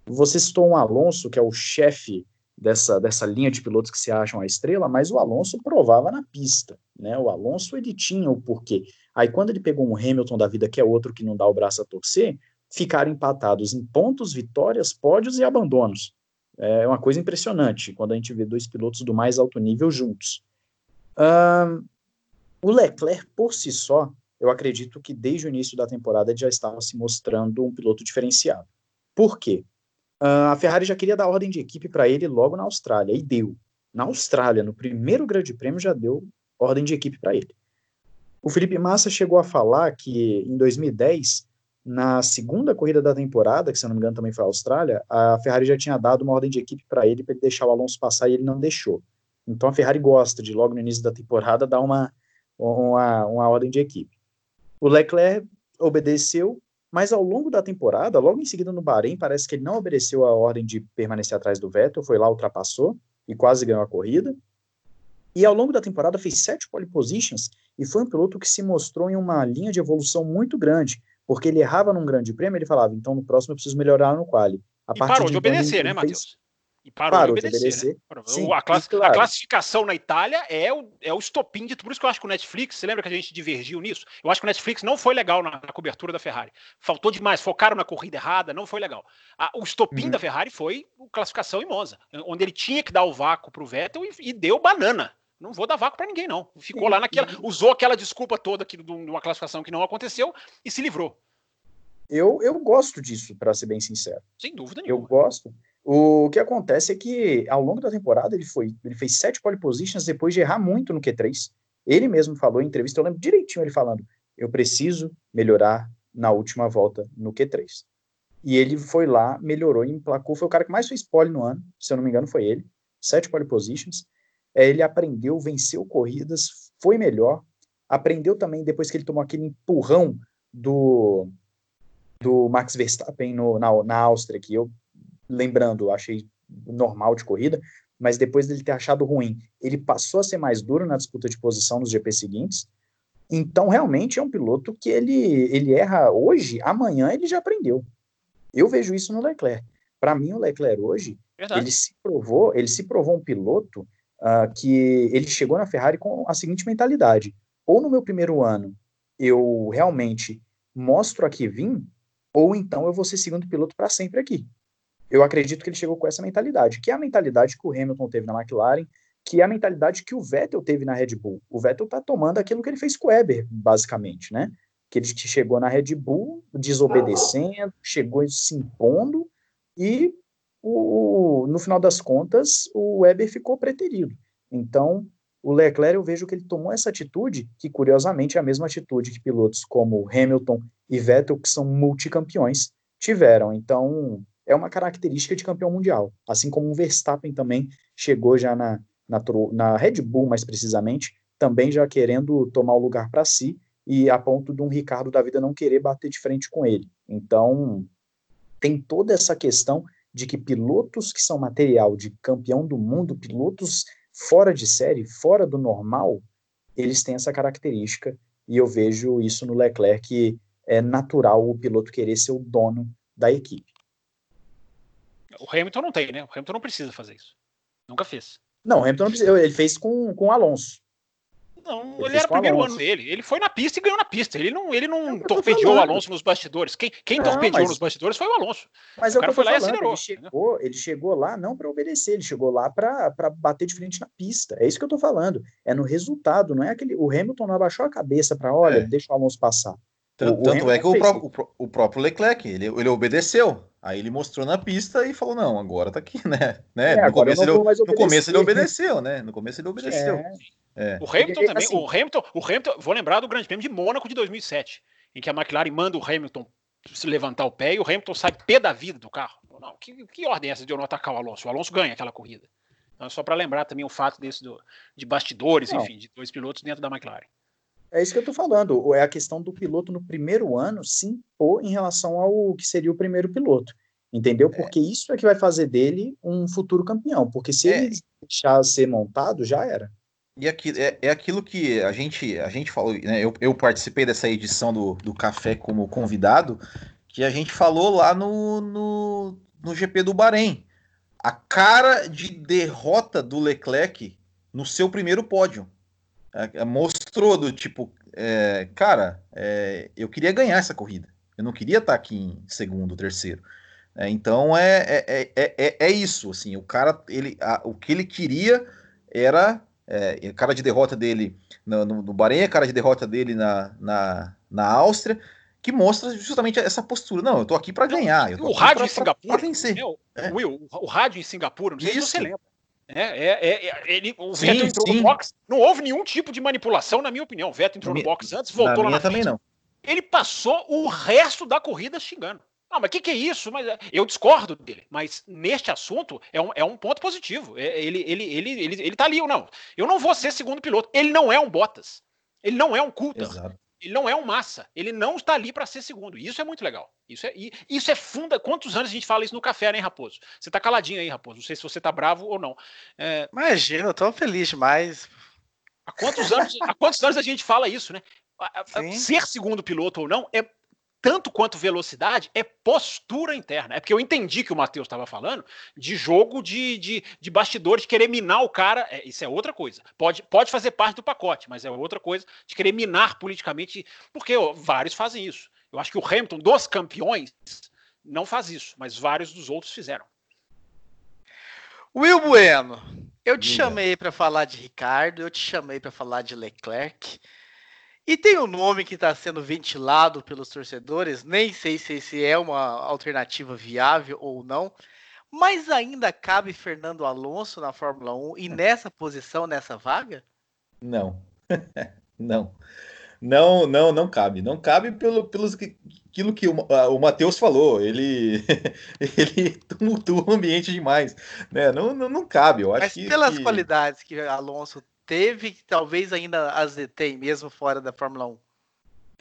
Você citou um Alonso, que é o chefe dessa, dessa linha de pilotos que se acham a estrela, mas o Alonso provava na pista, né? O Alonso ele tinha o porquê. Aí quando ele pegou um Hamilton da vida, que é outro que não dá o braço a torcer, ficaram empatados em pontos, vitórias, pódios e abandonos. É uma coisa impressionante quando a gente vê dois pilotos do mais alto nível juntos. O Leclerc, por si só, eu acredito que desde o início da temporada já estava se mostrando um piloto diferenciado. Por quê? Uh, a Ferrari já queria dar ordem de equipe para ele logo na Austrália, e deu. Na Austrália, no primeiro Grande Prêmio, já deu ordem de equipe para ele. O Felipe Massa chegou a falar que em 2010, na segunda corrida da temporada, que se não me engano também foi a Austrália, a Ferrari já tinha dado uma ordem de equipe para ele, para ele deixar o Alonso passar e ele não deixou. Então a Ferrari gosta de, logo no início da temporada, dar uma, uma, uma ordem de equipe. O Leclerc obedeceu, mas ao longo da temporada, logo em seguida no Bahrein, parece que ele não obedeceu a ordem de permanecer atrás do Vettel, foi lá, ultrapassou e quase ganhou a corrida. E ao longo da temporada fez sete pole positions e foi um piloto que se mostrou em uma linha de evolução muito grande, porque ele errava num grande prêmio, ele falava, então no próximo eu preciso melhorar no quali. A e parou de, de obedecer, né, Matheus? E parou, parou de obedecer. De obedecer. Né? Sim, a, class, claro. a, classificação na Itália é o, é o estopim de tudo. Por isso que eu acho que o Netflix, você lembra que a gente divergiu nisso? Eu acho que o Netflix não foi legal na, na cobertura da Ferrari. Faltou demais, focaram na corrida errada, não foi legal. A, o estopim uhum. da Ferrari foi a classificação em Monza, onde ele tinha que dar o vácuo para o Vettel e, e deu banana. Não vou dar vácuo para ninguém, não. Ficou lá naquela. Usou aquela desculpa toda aqui de uma classificação que não aconteceu e se livrou. Eu, eu gosto disso, para ser bem sincero. Sem dúvida nenhuma. Eu gosto. O que acontece é que, ao longo da temporada, ele, foi, ele fez sete pole positions depois de errar muito no Q3. Ele mesmo falou em entrevista, eu lembro direitinho ele falando: eu preciso melhorar na última volta no Q3. E ele foi lá, melhorou e emplacou. Foi o cara que mais fez pole no ano, se eu não me engano, foi ele. Sete pole positions. É, ele aprendeu, venceu corridas, foi melhor. Aprendeu também depois que ele tomou aquele empurrão do, do Max Verstappen no, na, na Áustria, que eu, lembrando, achei normal de corrida, mas depois dele ter achado ruim, ele passou a ser mais duro na disputa de posição nos GP seguintes. Então, realmente é um piloto que ele, ele erra hoje, amanhã ele já aprendeu. Eu vejo isso no Leclerc. Para mim, o Leclerc hoje, Verdade. ele se provou, ele se provou um piloto uh, que ele chegou na Ferrari com a seguinte mentalidade: ou no meu primeiro ano eu realmente mostro a que vim, ou então eu vou ser segundo piloto para sempre aqui. Eu acredito que ele chegou com essa mentalidade, que é a mentalidade que o Hamilton teve na McLaren, que é a mentalidade que o Vettel teve na Red Bull. O Vettel está tomando aquilo que ele fez com o Weber, basicamente, né? Que ele chegou na Red Bull desobedecendo, chegou se impondo e o, no final das contas, o Weber ficou preterido. Então, o Leclerc, eu vejo que ele tomou essa atitude, que curiosamente é a mesma atitude que pilotos como Hamilton e Vettel, que são multicampeões, tiveram. Então, é uma característica de campeão mundial. Assim como o Verstappen também chegou já na, na, na Red Bull, mais precisamente, também já querendo tomar o lugar para si, e a ponto de um Ricardo da vida não querer bater de frente com ele. Então, tem toda essa questão de que pilotos que são material de campeão do mundo, pilotos fora de série, fora do normal, eles têm essa característica, e eu vejo isso no Leclerc, que é natural o piloto querer ser o dono da equipe. O Hamilton não tem, né? O Hamilton não precisa fazer isso. Nunca fez. Não, o Hamilton não precisa. Ele fez com, com o Alonso. Não, ele, ele era o primeiro ano dele. Ele foi na pista e ganhou na pista. Ele não, ele não torpedeou o Alonso nos bastidores. Quem, quem não, torpedeou mas... nos bastidores foi o Alonso. Mas o é cara foi lá falando. e acelerou. Ele chegou, ele chegou lá não para obedecer, ele chegou lá para bater de frente na pista. É isso que eu tô falando. É no resultado, não é aquele. O Hamilton não abaixou a cabeça para, olha, é. deixa o Alonso passar. Tanto, tanto é que o, pró o, próprio Leclerc, ele, ele obedeceu. Aí ele mostrou na pista e falou: não, agora tá aqui, né? né? É, no, começo ele, no começo ele obedeceu, né? No começo ele obedeceu. É. É. O Hamilton também, assim, o Hamilton, o Hamilton, vou lembrar do Grande Prêmio de Mônaco de 2007, em que a McLaren manda o Hamilton se levantar o pé e o Hamilton sai pé da vida do carro. Não, que, que ordem é essa de eu não atacar o Alonso? O Alonso ganha aquela corrida. Então, só para lembrar também o fato desse do, de bastidores, não. enfim, de dois pilotos dentro da McLaren. É isso que eu estou falando. É a questão do piloto no primeiro ano se impor em relação ao que seria o primeiro piloto. Entendeu? É. Porque é. isso é que vai fazer dele um futuro campeão. Porque se é. ele deixar ser montado, já era. E aqui, é, é aquilo que a gente, a gente falou, né? Eu, eu participei dessa edição do, do Café como convidado, que a gente falou lá no, no, no GP do Bahrein. A cara de derrota do Leclerc no seu primeiro pódio. É, é, mostrou do tipo, é, cara, é, eu queria ganhar essa corrida. Eu não queria estar aqui em segundo, terceiro. É, então é, é, é, é, isso, assim, o cara, ele, a, o que ele queria era é, cara de derrota dele no, no, no Bahrein, a cara de derrota dele na, na, na Áustria, que mostra justamente essa postura. Não, eu tô aqui para ganhar. o rádio pra, em Singapura, pra, vencer. Meu, é. Will, o rádio em Singapura, não sei Isso. se você lembra. É, é, é, ele, o sim, Vettel entrou sim. no box, não houve nenhum tipo de manipulação, na minha opinião. O Vettel entrou no box antes, voltou na lá na também não. Ele passou o resto da corrida xingando. Ah, mas o que, que, é isso? Mas eu discordo dele. Mas neste assunto é um, é um ponto positivo. Ele, ele, ele, ele, ele tá ali ou não. Eu não vou ser segundo piloto. Ele não é um Bottas. Ele não é um Coulter. Exato. Ele não é um massa. Ele não está ali para ser segundo. Isso é muito legal. Isso é, isso é funda. Quantos anos a gente fala isso no café, né, Raposo? Você está caladinho aí, Raposo. Não sei se você está bravo ou não. É... Imagina, eu tô feliz demais. Há quantos anos, há quantos anos a gente fala isso, né? Ser segundo piloto ou não é tanto quanto velocidade, é postura interna. É porque eu entendi que o Matheus estava falando de jogo de, de, de bastidores, de querer minar o cara. É, isso é outra coisa. Pode, pode fazer parte do pacote, mas é outra coisa de querer minar politicamente, porque ó, vários fazem isso. Eu acho que o Hamilton, dos campeões, não faz isso, mas vários dos outros fizeram. Will Bueno, eu te chamei para falar de Ricardo, eu te chamei para falar de Leclerc. E tem um nome que está sendo ventilado pelos torcedores, nem sei se esse é uma alternativa viável ou não, mas ainda cabe Fernando Alonso na Fórmula 1 e nessa posição, nessa vaga? Não, não. Não, não, não cabe. Não cabe pelo, pelos que, aquilo que o, o Matheus falou. Ele, ele tumultua o ambiente demais. Né? Não, não, não cabe. Eu acho Mas que, pelas que... qualidades que Alonso teve, que talvez ainda as detém, mesmo fora da Fórmula 1?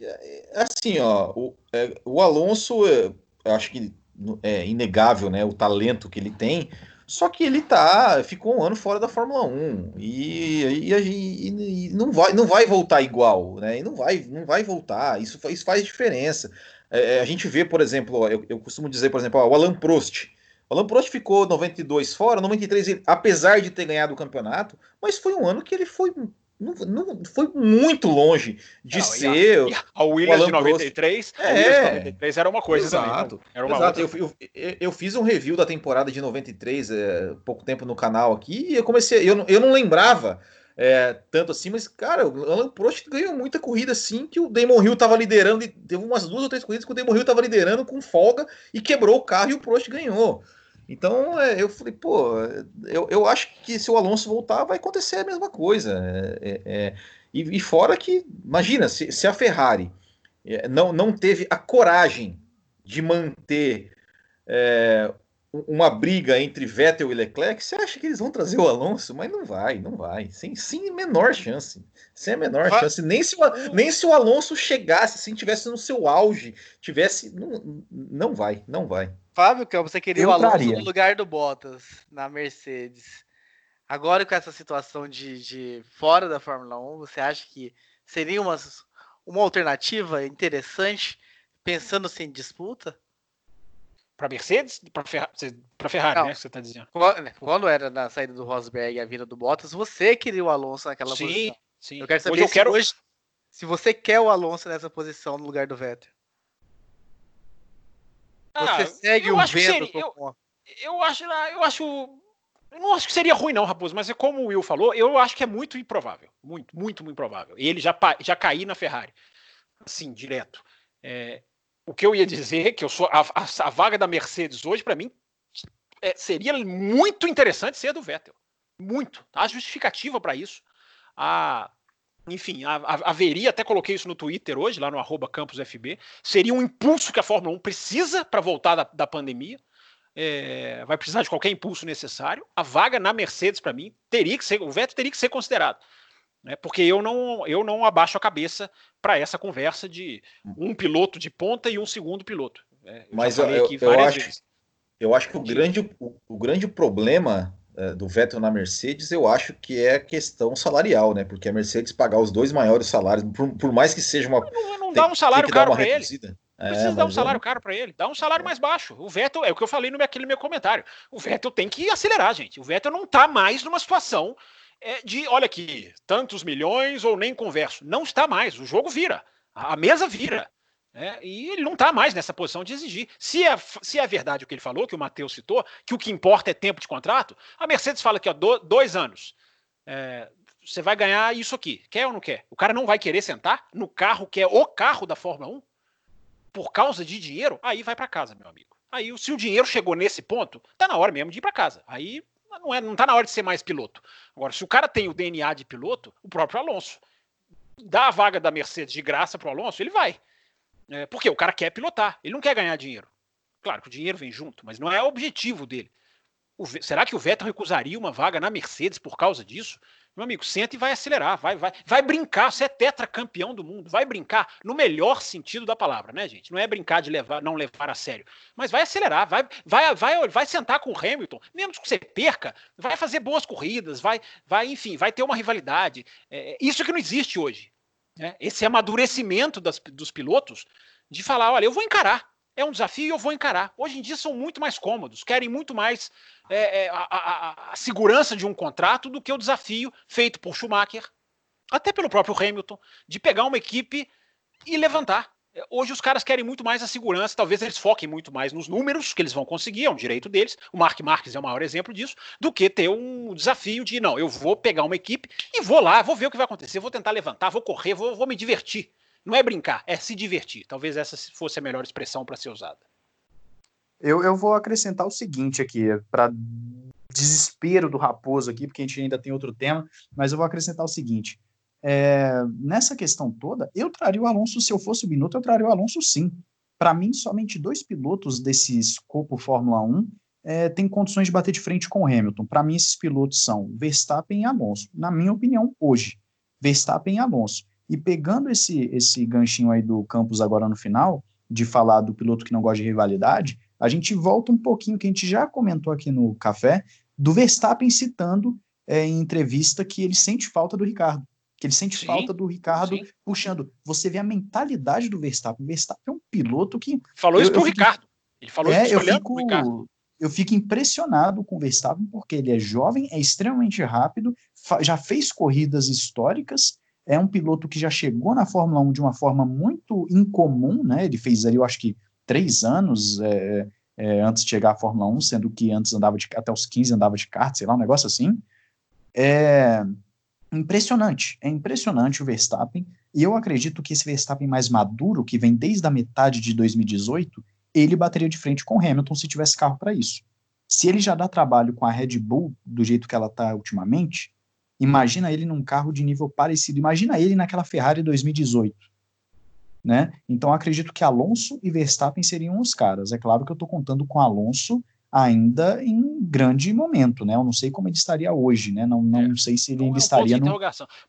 É, assim, ó, o, é, o Alonso, é, eu acho que é inegável, né, o talento que ele tem, só que ele tá, ficou um ano fora da Fórmula 1 e, e, e, e, não, vai, não vai voltar igual, né? E não vai, não vai voltar. Isso, isso faz diferença. É, a gente vê, por exemplo, eu, eu costumo dizer, por exemplo, ó, o Alan Prost. O Alan Prost ficou 92 fora, 93 ele, apesar de ter ganhado o campeonato, mas foi um ano que ele foi não, não foi muito longe de não, ser. A, a Williams de 93, é, Williams de 93 era uma coisa exato, também. Era uma exato. Eu, eu, eu, fiz um review da temporada de 93 é, pouco tempo no canal aqui e eu comecei. Eu, eu não lembrava é, tanto assim, mas, cara, o Alan Prost ganhou muita corrida assim que o Damon Hill tava liderando. Teve umas duas ou três corridas que o Damon Hill tava liderando com folga e quebrou o carro e o Prost ganhou. Então é, eu falei, pô, eu, eu acho que se o Alonso voltar vai acontecer a mesma coisa. É, é, é e, e, fora que, imagina, se, se a Ferrari é, não, não teve a coragem de manter é, uma briga entre Vettel e Leclerc, você acha que eles vão trazer o Alonso? Mas não vai, não vai. Sem, sem menor chance. Sem a menor ah. chance. Nem se, o, nem se o Alonso chegasse, assim, tivesse no seu auge, tivesse. Não, não vai, não vai. Fábio Campos, você queria eu o Alonso traria. no lugar do Bottas na Mercedes. Agora com essa situação de, de fora da Fórmula 1, você acha que seria uma, uma alternativa interessante, pensando-se em disputa? Para Mercedes? Para Ferrari, Ferrari né? Você está dizendo. Quando, né, quando, era na saída do Rosberg e a vinda do Bottas, você queria o Alonso naquela sim, posição. Sim, Eu quero saber hoje eu se, quero... hoje, se você quer o Alonso nessa posição no lugar do Vettel. Ah, Você segue o vento. Seria, eu, eu, acho, ah, eu acho. Eu não acho que seria ruim, não, Raposo, mas é como o Will falou, eu acho que é muito improvável. Muito, muito, muito improvável. E ele já, já cair na Ferrari. Assim, direto. É, o que eu ia dizer, que eu sou. A, a, a vaga da Mercedes hoje, para mim, é, seria muito interessante ser a do Vettel. Muito. Há justificativa para isso. A, enfim, haveria, até coloquei isso no Twitter hoje, lá no arroba campusfb, seria um impulso que a Fórmula 1 precisa para voltar da, da pandemia. É, vai precisar de qualquer impulso necessário. A vaga na Mercedes, para mim, teria que ser, o Vettel teria que ser considerado. Né, porque eu não, eu não abaixo a cabeça para essa conversa de um piloto de ponta e um segundo piloto. É, eu Mas eu, eu, eu, acho, eu acho que o grande, o, o grande problema do Vettel na Mercedes, eu acho que é questão salarial, né? Porque a Mercedes pagar os dois maiores salários, por, por mais que seja uma. Não, não dá um salário caro para ele. Não precisa é, dar um salário é... caro para ele, dá um salário mais baixo. O Vettel, é o que eu falei no meu, aquele meu comentário. O Vettel tem que acelerar, gente. O Vettel não está mais numa situação é, de, olha aqui, tantos milhões ou nem converso. Não está mais. O jogo vira. A mesa vira. É, e ele não está mais nessa posição de exigir. Se é, se é verdade o que ele falou, que o Matheus citou, que o que importa é tempo de contrato, a Mercedes fala que ó, do, dois anos. É, você vai ganhar isso aqui. Quer ou não quer? O cara não vai querer sentar no carro que é o carro da Fórmula 1 por causa de dinheiro, aí vai para casa, meu amigo. Aí, se o dinheiro chegou nesse ponto, tá na hora mesmo de ir para casa. Aí não, é, não tá na hora de ser mais piloto. Agora, se o cara tem o DNA de piloto, o próprio Alonso, dá a vaga da Mercedes de graça pro Alonso, ele vai. É, porque o cara quer pilotar, ele não quer ganhar dinheiro. Claro que o dinheiro vem junto, mas não é o objetivo dele. O, será que o Vettel recusaria uma vaga na Mercedes por causa disso? Meu amigo, senta e vai acelerar, vai, vai, vai brincar. Você é tetracampeão do mundo, vai brincar no melhor sentido da palavra, né, gente? Não é brincar de levar, não levar a sério, mas vai acelerar, vai, vai, vai, vai sentar com o Hamilton, mesmo que você perca, vai fazer boas corridas, vai, vai, enfim, vai ter uma rivalidade. É, isso que não existe hoje. Né? Esse amadurecimento das, dos pilotos de falar, olha, eu vou encarar, é um desafio e eu vou encarar. Hoje em dia são muito mais cômodos, querem muito mais é, é, a, a, a, segurança de um contrato do que o desafio feito por Schumacher, até pelo próprio Hamilton, de pegar uma equipe e levantar. Hoje os caras querem muito mais a segurança, talvez eles foquem muito mais nos números que eles vão conseguir, é um direito deles. O Mark Marques é o maior exemplo disso, do que ter um desafio de não, eu vou pegar uma equipe e vou lá, vou ver o que vai acontecer, vou tentar levantar, vou correr, vou, vou me divertir. Não é brincar, é se divertir. Talvez essa fosse a melhor expressão para ser usada. Eu, eu vou acrescentar o seguinte aqui, para desespero do Raposo aqui, porque a gente ainda tem outro tema, mas eu vou acrescentar o seguinte. É, nessa questão toda, eu traria o Alonso, se eu fosse o Binotto, eu traria o Alonso sim. Para mim, somente dois pilotos desse escopo Fórmula 1 é, têm condições de bater de frente com o Hamilton. Para mim, esses pilotos são Verstappen e Alonso. Na minha opinião, hoje, Verstappen e Alonso. E pegando esse, esse ganchinho aí do Campos agora no final, de falar do piloto que não gosta de rivalidade, a gente volta um pouquinho, que a gente já comentou aqui no café, do Verstappen citando é, em entrevista que ele sente falta do Ricardo. Que ele sente sim, falta do Ricardo sim. puxando. Você vê a mentalidade do Verstappen. O Verstappen é um piloto que. Falou eu, isso pro fico, Ricardo. Ele falou é, isso eu fico, Ricardo. Eu fico impressionado com o Verstappen, porque ele é jovem, é extremamente rápido, já fez corridas históricas, é um piloto que já chegou na Fórmula 1 de uma forma muito incomum, né? Ele fez ali, eu acho que, três anos é, é, antes de chegar à Fórmula 1, sendo que antes andava de, até os 15 andava de kart, sei lá, um negócio assim. É impressionante, é impressionante o Verstappen, e eu acredito que esse Verstappen mais maduro, que vem desde a metade de 2018, ele bateria de frente com Hamilton se tivesse carro para isso. Se ele já dá trabalho com a Red Bull do jeito que ela está ultimamente, imagina ele num carro de nível parecido, imagina ele naquela Ferrari 2018 né? Então acredito que Alonso e Verstappen seriam os caras. É claro que eu estou contando com Alonso ainda em grande momento, né? Eu não sei como ele estaria hoje, né? Não, não é. sei se ele ainda é um estaria no.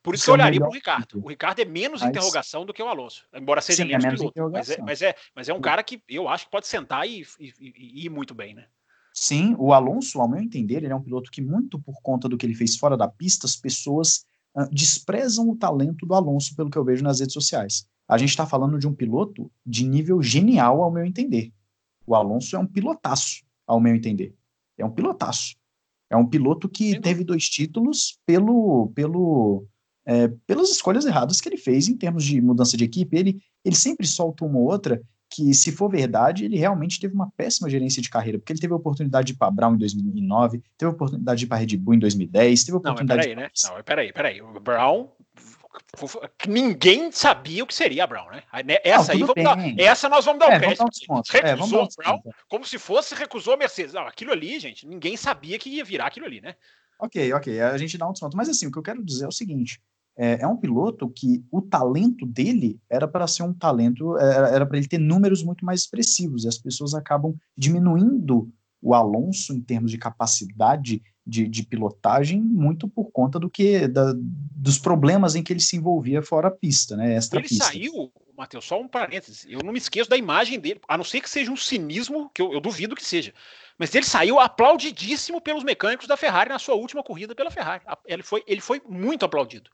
Por isso que eu olharia para o Ricardo. O Ricardo é menos mas... interrogação do que o Alonso, embora seja Sim, menos, é menos piloto. Mas é, mas é, mas, é, um cara que eu acho que pode sentar e, e, e ir muito bem, né? Sim, o Alonso, ao meu entender, ele é um piloto que, muito por conta do que ele fez fora da pista, as pessoas uh, desprezam o talento do Alonso, pelo que eu vejo nas redes sociais a gente está falando de um piloto de nível genial, ao meu entender. O Alonso é um pilotaço, ao meu entender. É um pilotaço. É um piloto que Sim. teve dois títulos pelo, pelo, é, pelas escolhas erradas que ele fez em termos de mudança de equipe. Ele, ele sempre solta uma ou outra que, se for verdade, ele realmente teve uma péssima gerência de carreira, porque ele teve a oportunidade de ir para Brown em 2009, teve a oportunidade de ir para Red Bull em 2010, teve a oportunidade. Não, mas peraí, né? Não, peraí, peraí. O Brown ninguém sabia o que seria a Brown, né? Essa não, aí vamos dar, essa nós vamos dar é, o crédito. Recusou é, Brown como se fosse recusou a Mercedes. Não, aquilo ali, gente, ninguém sabia que ia virar aquilo ali, né? Ok, ok, a gente dá um desconto. Mas assim, o que eu quero dizer é o seguinte: é, é um piloto que o talento dele era para ser um talento, era para ele ter números muito mais expressivos, e as pessoas acabam diminuindo o Alonso em termos de capacidade de, de pilotagem muito por conta do que da, dos problemas em que ele se envolvia fora a pista, né? Extra ele pista. saiu, Matheus, só um parênteses. Eu não me esqueço da imagem dele, a não ser que seja um cinismo, que eu, eu duvido que seja. Mas ele saiu aplaudidíssimo pelos mecânicos da Ferrari na sua última corrida pela Ferrari. Ele foi, ele foi muito aplaudido.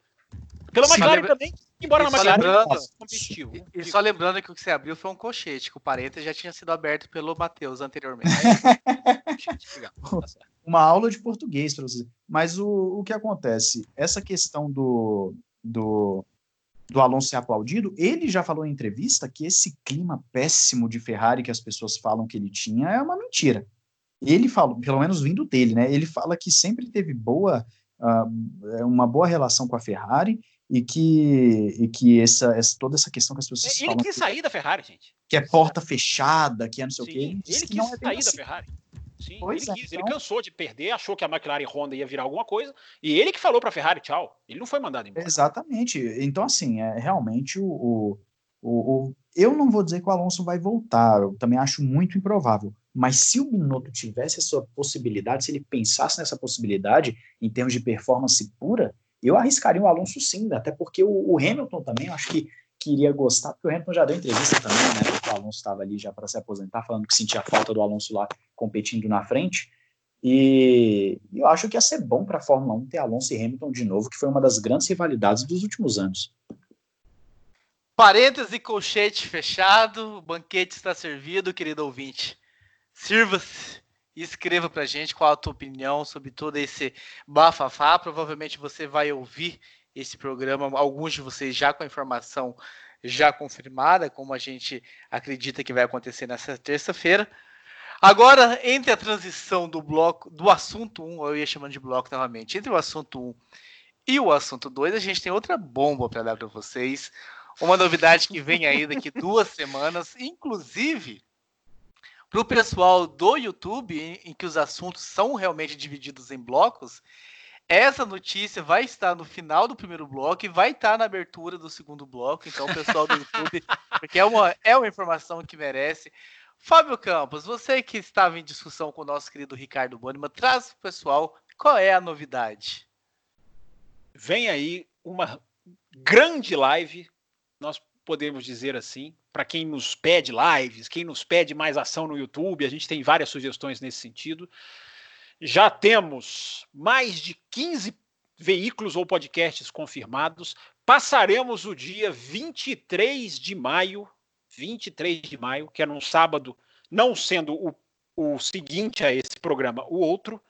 Pela McLaren lembra... também, embora na McLaren lembrando, competitivo. E, e, só lembrando que o que você abriu foi um colchete, que o parênteses já tinha sido aberto pelo Matheus anteriormente. Uma aula de português para você. Mas o, o que acontece? Essa questão do, do do Alonso ser aplaudido, ele já falou em entrevista que esse clima péssimo de Ferrari que as pessoas falam que ele tinha é uma mentira. Ele falou, pelo menos vindo dele, né? Ele fala que sempre teve boa, uh, uma boa relação com a Ferrari e que, e que essa, essa, toda essa questão que as pessoas ele falam. Ele quis sair da Ferrari, gente. Que é porta fechada, que é não sei Sim, o quê. Ele, ele quis é sair assim. da Ferrari. Sim, pois ele, é, então... ele cansou de perder, achou que a McLaren e Honda ia virar alguma coisa, e ele que falou para a Ferrari tchau. Ele não foi mandado embora. Exatamente. Então, assim, é realmente o, o, o, o, Eu não vou dizer que o Alonso vai voltar, eu também acho muito improvável. Mas se o Binotto tivesse essa possibilidade, se ele pensasse nessa possibilidade em termos de performance pura, eu arriscaria o Alonso sim, até porque o, o Hamilton também, eu acho que queria gostar, porque o Hamilton já deu entrevista também, né? Alonso estava ali já para se aposentar, falando que sentia falta do Alonso lá competindo na frente. E eu acho que ia ser bom para a Fórmula 1 ter Alonso e Hamilton de novo, que foi uma das grandes rivalidades dos últimos anos. Parêntese colchete fechado, o banquete está servido, querido ouvinte. Sirva-se e escreva para gente qual a tua opinião sobre todo esse bafafá. Provavelmente você vai ouvir esse programa, alguns de vocês já com a informação já confirmada, como a gente acredita que vai acontecer nessa terça-feira. Agora, entre a transição do bloco, do assunto 1, eu ia chamando de bloco novamente, entre o assunto 1 e o assunto 2, a gente tem outra bomba para dar para vocês. Uma novidade que vem aí daqui duas semanas, inclusive para o pessoal do YouTube, em, em que os assuntos são realmente divididos em blocos, essa notícia vai estar no final do primeiro bloco e vai estar na abertura do segundo bloco. Então, pessoal do YouTube, porque é uma, é uma informação que merece. Fábio Campos, você que estava em discussão com o nosso querido Ricardo Bonima, traz para o pessoal qual é a novidade. Vem aí uma grande live, nós podemos dizer assim, para quem nos pede lives, quem nos pede mais ação no YouTube, a gente tem várias sugestões nesse sentido. Já temos mais de 15 veículos ou podcasts confirmados. Passaremos o dia 23 de maio, 23 de maio, que é num sábado, não sendo o, o seguinte a esse programa, o outro.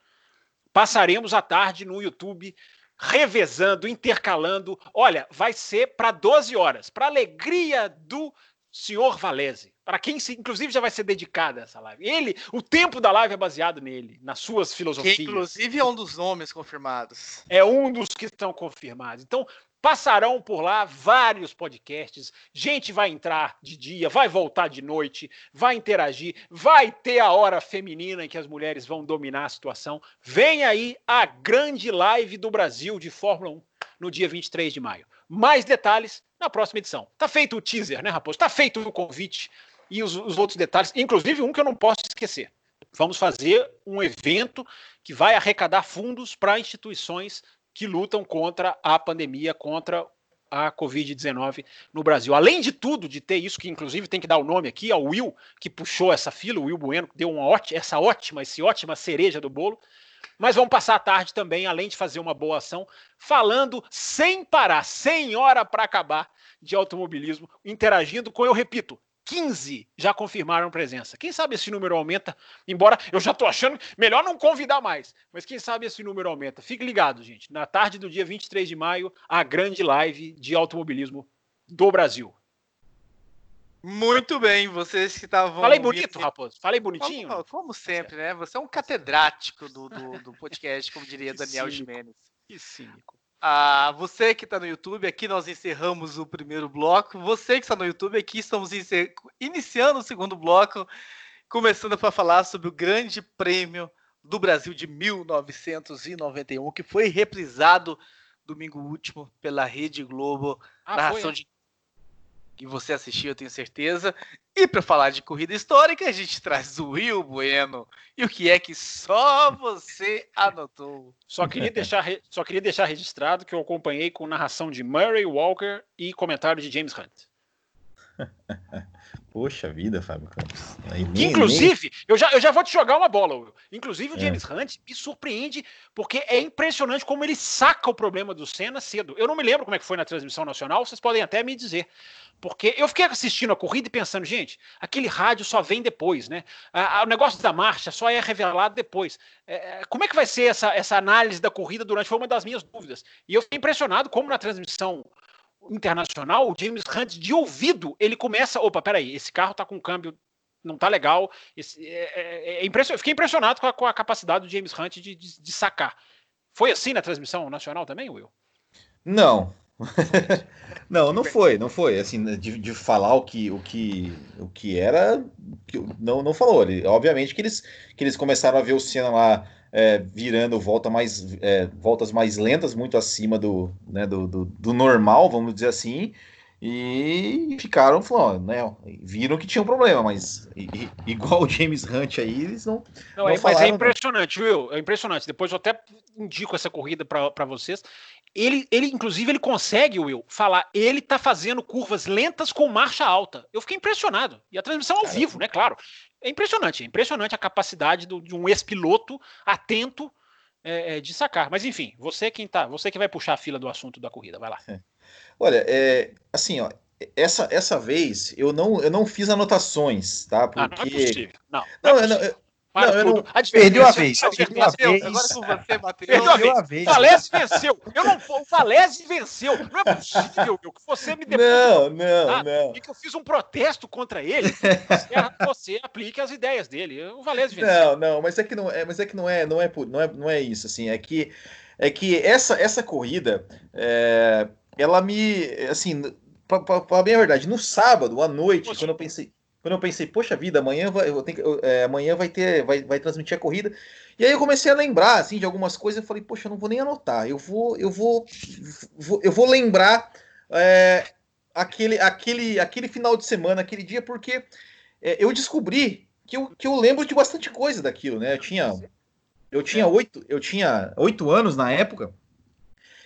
Passaremos a tarde no YouTube revezando, intercalando. Olha, vai ser para 12 horas, para alegria do senhor Valese para quem se, inclusive já vai ser dedicada essa live. Ele, o tempo da live é baseado nele, nas suas filosofias. Que inclusive é um dos nomes confirmados. É um dos que estão confirmados. Então, passarão por lá vários podcasts. Gente vai entrar de dia, vai voltar de noite, vai interagir, vai ter a hora feminina em que as mulheres vão dominar a situação. Vem aí a grande live do Brasil de Fórmula 1 no dia 23 de maio. Mais detalhes na próxima edição. Tá feito o teaser, né, Raposo? Tá feito o convite e os, os outros detalhes, inclusive um que eu não posso esquecer. Vamos fazer um evento que vai arrecadar fundos para instituições que lutam contra a pandemia, contra a Covid-19 no Brasil. Além de tudo, de ter isso, que inclusive tem que dar o nome aqui ao Will, que puxou essa fila, o Will Bueno, que deu uma ótima, essa ótima, esse ótima cereja do bolo. Mas vamos passar a tarde também, além de fazer uma boa ação, falando sem parar, sem hora para acabar de automobilismo, interagindo com, eu repito, 15 já confirmaram presença. Quem sabe esse número aumenta, embora eu já estou achando melhor não convidar mais, mas quem sabe esse número aumenta. Fique ligado, gente. Na tarde do dia 23 de maio, a grande live de automobilismo do Brasil. Muito bem, vocês que estavam. Falei bonito, Raposo. Falei bonitinho. Como, como sempre, né? Você é um catedrático do, do, do podcast, como diria Daniel Jimenez. Que cínico. Ah, você que está no YouTube, aqui nós encerramos o primeiro bloco. Você que está no YouTube, aqui estamos iniciando o segundo bloco, começando para falar sobre o Grande Prêmio do Brasil de 1991, que foi reprisado domingo último pela Rede Globo, ah, narração foi, é? de que você assistiu, eu tenho certeza. E para falar de corrida histórica, a gente traz o Will Bueno. E o que é que só você anotou? Só queria deixar, só queria deixar registrado que eu acompanhei com narração de Murray Walker e comentário de James Hunt. Poxa vida, Fábio Campos. Nem, Inclusive, nem... Eu, já, eu já vou te jogar uma bola, Will. Inclusive, o é. James é. Hunt me surpreende, porque é impressionante como ele saca o problema do Senna cedo. Eu não me lembro como é que foi na transmissão nacional, vocês podem até me dizer. Porque eu fiquei assistindo a corrida e pensando, gente, aquele rádio só vem depois, né? o negócio da marcha só é revelado depois. É, é, como é que vai ser essa, essa análise da corrida durante? Foi uma das minhas dúvidas. E eu fiquei impressionado como na transmissão internacional, o James Hunt, de ouvido, ele começa. Opa, peraí, esse carro tá com câmbio. Não tá legal. Esse, é, é, é impression... Eu fiquei impressionado com a, com a, capacidade do James Hunt de, de, de sacar. Foi assim na transmissão nacional também, Will? Não, não, não foi, não foi. Assim, de, de, falar o que, o que, o que era, não, não falou. Ele, obviamente que eles, que eles começaram a ver o Senna lá é, virando volta mais, é, voltas mais lentas, muito acima do, né, do, do, do, normal, vamos dizer assim, e ficaram falando, né? Viram que tinha um problema, mas igual o James Hunt aí, eles não. Não, não é, mas é impressionante, viu? É impressionante. Depois eu até indico essa corrida para vocês. Ele, ele, inclusive, ele consegue, Will, falar, ele tá fazendo curvas lentas com marcha alta. Eu fiquei impressionado. E a transmissão ao Cara, vivo, né? Claro. É impressionante, é impressionante a capacidade do, de um ex-piloto atento é, é, de sacar. Mas enfim, você quem tá, você que vai puxar a fila do assunto da corrida, vai lá. É. Olha, é, assim, ó, essa, essa vez eu não, eu não fiz anotações, tá? Porque... Ah, não é possível. Não, não, não, é eu, para não, tudo. Não... Perdeu a vez. Perdeu a vez. Agora com você, Matheus. Perdeu a vez. O Valese venceu. Eu não, o Valese venceu. Não é possível que você me depois. Não, não, ah, não. E que eu fiz um protesto contra ele. Você, você aplique as ideias dele. O Valese venceu. Não, não, mas é que não é, mas é que não é, não é, não é, não é isso assim. É que é que essa essa corrida, é, ela me, assim, para bem a verdade, no sábado à noite, Poxa. quando eu pensei quando eu pensei, poxa vida, amanhã vai, eu tenho, eu, é, amanhã vai ter, vai, vai transmitir a corrida. E aí eu comecei a lembrar assim de algumas coisas. Eu falei, poxa, eu não vou nem anotar. Eu vou, eu vou, vou eu vou lembrar é, aquele, aquele, aquele final de semana, aquele dia, porque é, eu descobri que eu, que eu lembro de bastante coisa daquilo, né? Eu tinha, eu tinha oito, eu tinha oito anos na época.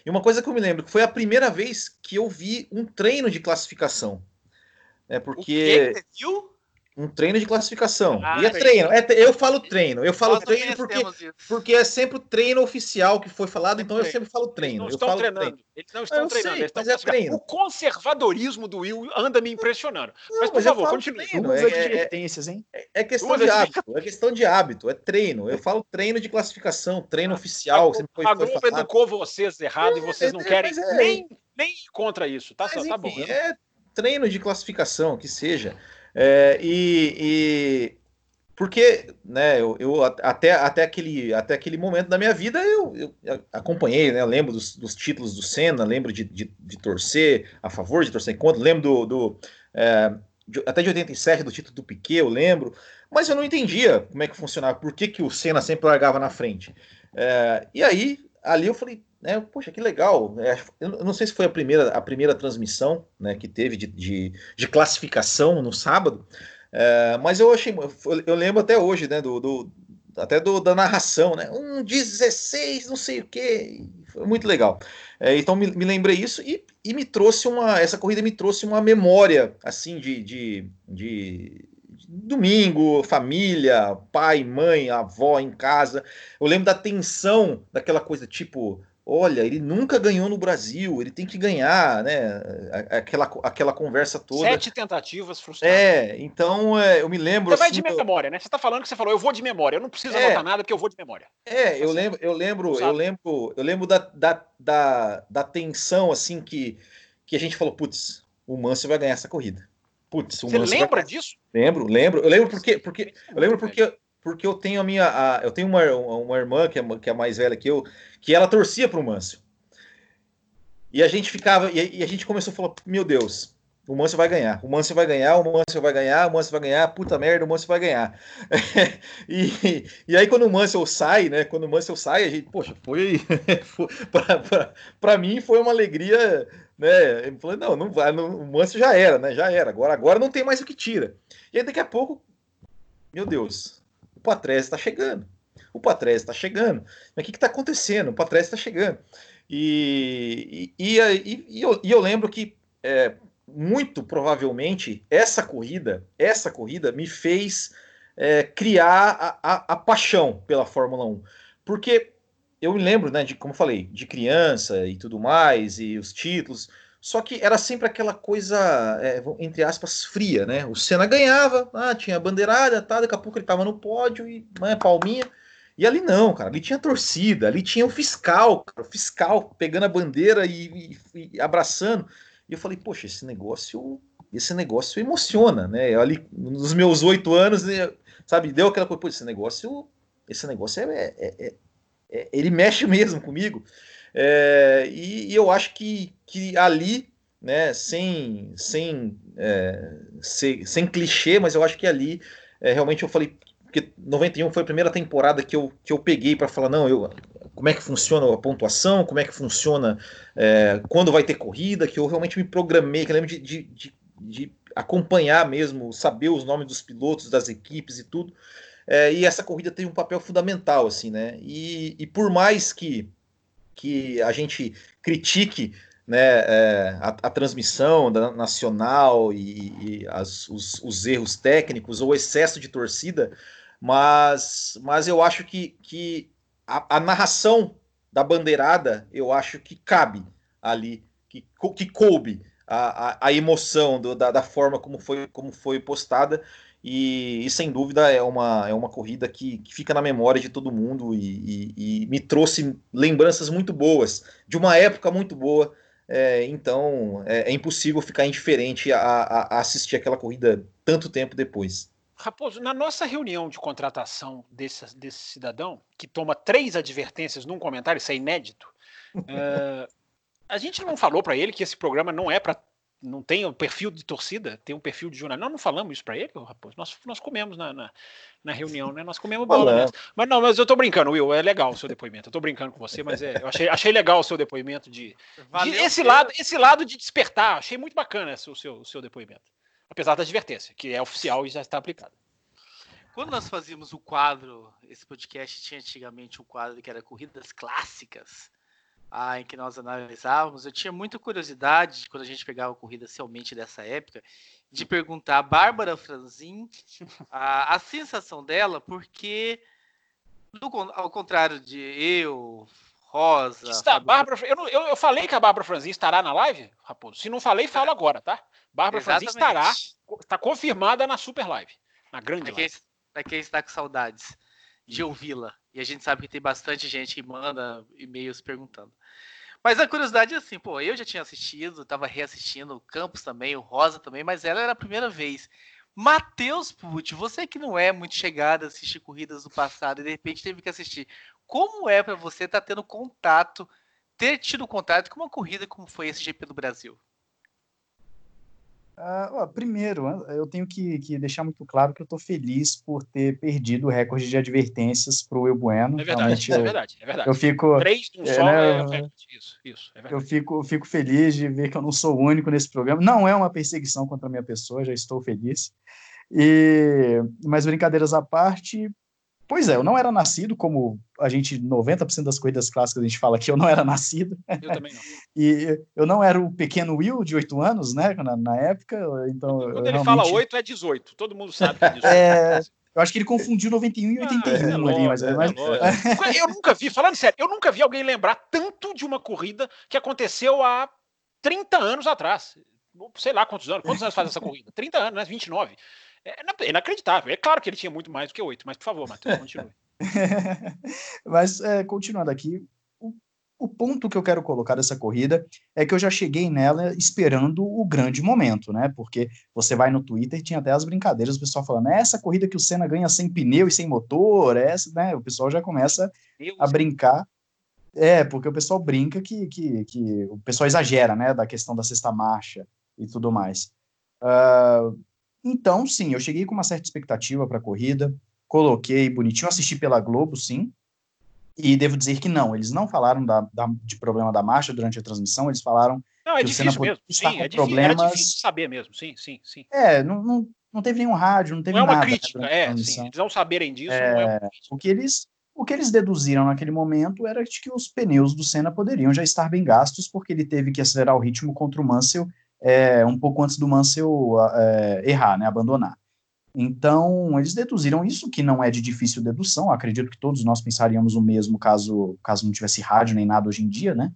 E uma coisa que eu me lembro que foi a primeira vez que eu vi um treino de classificação. É porque. O que você viu? Um treino de classificação. Ah, e é treino. É, eu falo treino. Eu falo treino porque, porque é sempre o treino oficial que foi falado, então eu sempre falo treino. Eles não estão treinando. Treino. Eles não estão treinando. Sei, mas é treino. O conservadorismo do Will anda me impressionando. Não, mas, por mas favor, continue. Treino. É, advertências, hein? É, é questão de hábito. É questão de hábito. É treino. Eu falo treino de classificação, treino ah, oficial. A, foi, a Globo educou vocês errado e vocês não querem nem, nem contra isso. Tá, tá bom. É treino de classificação, que seja. É, e, e, porque né, eu, eu, até, até, aquele, até aquele momento da minha vida eu, eu acompanhei, né, lembro dos, dos, títulos do Senna, lembro de, de, de, torcer a favor, de torcer contra, lembro do, do é, de, até de 87 do título do Piquet, eu lembro, mas eu não entendia como é que funcionava, por que, que o Senna sempre largava na frente. É, e aí, ali eu falei, né, poxa, que legal. É, eu não sei se foi a primeira, a primeira transmissão né, que teve de, de, de classificação no sábado, é, mas eu achei, eu lembro até hoje, né, do, do até do, da narração, né, um 16, não sei o que, foi muito legal. É, então me, me, lembrei isso e, e me trouxe uma, essa corrida me trouxe uma memória, assim, de, de, de domingo, família, pai, mãe, avó em casa. Eu lembro da tensão, daquela coisa tipo, olha, ele nunca ganhou no Brasil, ele tem que ganhar, né? Aquela, aquela conversa toda. Sete tentativas frustradas. É, então é, eu me lembro. Você vai de memória, né? Você está falando que você falou, eu vou de memória, eu não preciso é, anotar nada porque eu vou de memória. É, eu lembro, eu lembro, eu lembro, eu lembro da, da, da, da tensão assim que, que a gente falou, putz, o Manso vai ganhar essa corrida. Putz, o Você lembra vai... disso? Lembro, lembro. Eu lembro porque, porque eu lembro porque porque eu tenho a minha. A, eu tenho uma, uma irmã que é, que é mais velha que eu, que ela torcia para o Mâncio. E a gente ficava. E, e, a gente começou a falar: Meu Deus, o Mâncio vai ganhar, o Mâncio vai ganhar, o Mâncio vai ganhar, o Mâncio vai ganhar, puta merda, o Mâncio vai ganhar. e, e aí, quando o Mâncio sai, né? Quando o Mâncio sai, a gente, poxa, foi. foi para mim foi uma alegria. Né? Ele falou, não, não vai, não, o Mâncio já era, né? Já era. Agora, agora não tem mais o que tira. E aí, daqui a pouco, meu Deus, o Patrese está chegando. O Patrese está chegando. Mas o que está acontecendo? O Patrese está chegando. E, e, e, e, eu, e eu lembro que é, muito provavelmente essa corrida, essa corrida me fez é, criar a, a, a, paixão pela Fórmula 1. Porque eu me lembro, né, de como eu falei, de criança e tudo mais, e os títulos. Só que era sempre aquela coisa, é, entre aspas, fria, né? O Senna ganhava, ah, tinha bandeirada, tá, daqui a pouco ele tava no pódio e né, palminha. E ali não, cara, ali tinha torcida, ali tinha o fiscal, cara, o fiscal pegando a bandeira e, e, e abraçando. E eu falei, poxa, esse negócio, esse negócio emociona, né? Eu, ali, nos meus oito anos, né, sabe, deu aquela coisa, esse negócio, esse negócio é, é, é, é ele mexe mesmo comigo. É, e, e, eu acho que, que ali, né, sem, sem, é, sem, sem clichê, mas eu acho que ali é, realmente eu falei, porque 91 foi a primeira temporada que eu, que eu peguei para falar, não, eu, como é que funciona a pontuação, como é que funciona é, quando vai ter corrida, que eu realmente me programei, que eu lembro de, de, de, de, acompanhar mesmo, saber os nomes dos pilotos, das equipes e tudo. É, e essa corrida tem um papel fundamental, assim, né? E, e por mais que, que a gente critique né, é, a, a, transmissão da nacional e, e as, os, os, erros técnicos ou excesso de torcida, mas, mas eu acho que, que a, a, narração da bandeirada, eu acho que cabe ali, que, que coube a, a, a emoção do, da, da, forma como foi, como foi postada. E, e, sem dúvida é uma, é uma corrida que, que fica na memória de todo mundo e, e, e me trouxe lembranças muito boas, de uma época muito boa. É, então é, é, impossível ficar indiferente a, a, a assistir aquela corrida tanto tempo depois. Raposo, na nossa reunião de contratação desse, desse cidadão, que toma três advertências num comentário, isso é inédito, uh, a gente não falou para ele que esse programa não é para. Não tem um perfil de torcida, tem um perfil de jornal. Nós não falamos isso para ele, Raposo. Nós, nós comemos na, na, na, reunião, né? Nós comemos bola mesmo. Mas não, mas eu tô brincando, Will. É legal o seu depoimento. Eu tô brincando com você, mas é, eu achei, achei legal o seu depoimento de. de esse, lado, esse lado de despertar. Achei muito bacana esse, o, seu, o seu depoimento apesar da advertência, que é oficial e já está aplicada. Quando nós fazíamos o quadro, esse podcast tinha antigamente um quadro que era Corridas Clássicas, ah, em que nós analisávamos, eu tinha muita curiosidade, quando a gente pegava corridas realmente dessa época, de perguntar a Bárbara Franzin a, a sensação dela, porque, ao contrário de eu, Rosa. Está, Bárbara, eu, eu, eu, falei que a Bárbara Franzin estará na live, Raposo. Se não falei, falo agora, tá? Bárbara Franzin estará, está confirmada na Super Live, na grande para quem, live. Para quem está com saudades de ouvi-la. E a gente sabe que tem bastante gente que manda e-mails perguntando. Mas a curiosidade é assim, pô, eu já tinha assistido, estava reassistindo, o Campos também, o Rosa também, mas ela era a primeira vez. Matheus Pucci, você que não é muito chegado a assistir corridas do passado e de repente teve que assistir, como é para você estar tá tendo contato, ter tido contato com uma corrida como foi esse GP do Brasil? Uh, primeiro, eu tenho que, que, deixar muito claro que eu estou feliz por ter perdido o recorde de advertências para o El Bueno. É verdade, é eu, verdade, é verdade. Eu fico, Três um é, só né, é, isso, isso, é Eu fico, fico feliz de ver que eu não sou o único nesse programa. Não é uma perseguição contra a minha pessoa, já estou feliz. E, mas brincadeiras à parte, Pois é, eu não era nascido, como a gente, 90% das corridas clássicas a gente fala que eu não era nascido. Eu também não. e eu não era o pequeno Will de 8 anos, né, na, na época, então... Quando ele realmente... fala 8, é 18, todo mundo sabe que é 18. é... Eu acho que ele confundiu 91 e 81 ah, é ali, mas, é, mas... Eu nunca vi, falando sério, eu nunca vi alguém lembrar tanto de uma corrida que aconteceu há 30 anos atrás. Sei lá quantos anos, quantos anos faz essa corrida? 30 anos, né? 29. É inacreditável. É claro que ele tinha muito mais do que oito, mas por favor, Matheus, continue. mas, é, continuando aqui, o, o, ponto que eu quero colocar dessa corrida é que eu já cheguei nela esperando o grande momento, né? Porque você vai no Twitter e tinha até as brincadeiras, o pessoal falando, é essa corrida que o Senna ganha sem pneu e sem motor, é essa, né? O pessoal já começa Deus a brincar. É, porque o pessoal brinca que, que, que o pessoal exagera, né? Da questão da sexta marcha e tudo mais. Uh, então, sim, eu cheguei com uma certa expectativa para a corrida, coloquei bonitinho, assisti pela Globo, sim, e devo dizer que não, eles não falaram da, da, de problema da marcha durante a transmissão, eles falaram não, é que difícil mesmo. Sim, é problemas... Difícil saber mesmo, sim, sim, sim. É, não, não, não teve nenhum rádio, não teve nada. Não é uma nada, crítica, né, é, sim, eles não saberem disso, é, não é uma O que eles o que eles deduziram naquele momento era de que os pneus do Senna poderiam já estar bem gastos, porque ele teve que acelerar o ritmo contra o Mansell é, um pouco antes do Mansell é, errar, né, abandonar. Então, eles deduziram isso, que não é de difícil dedução, acredito que todos nós pensaríamos o mesmo caso, caso não tivesse rádio nem nada hoje em dia, né?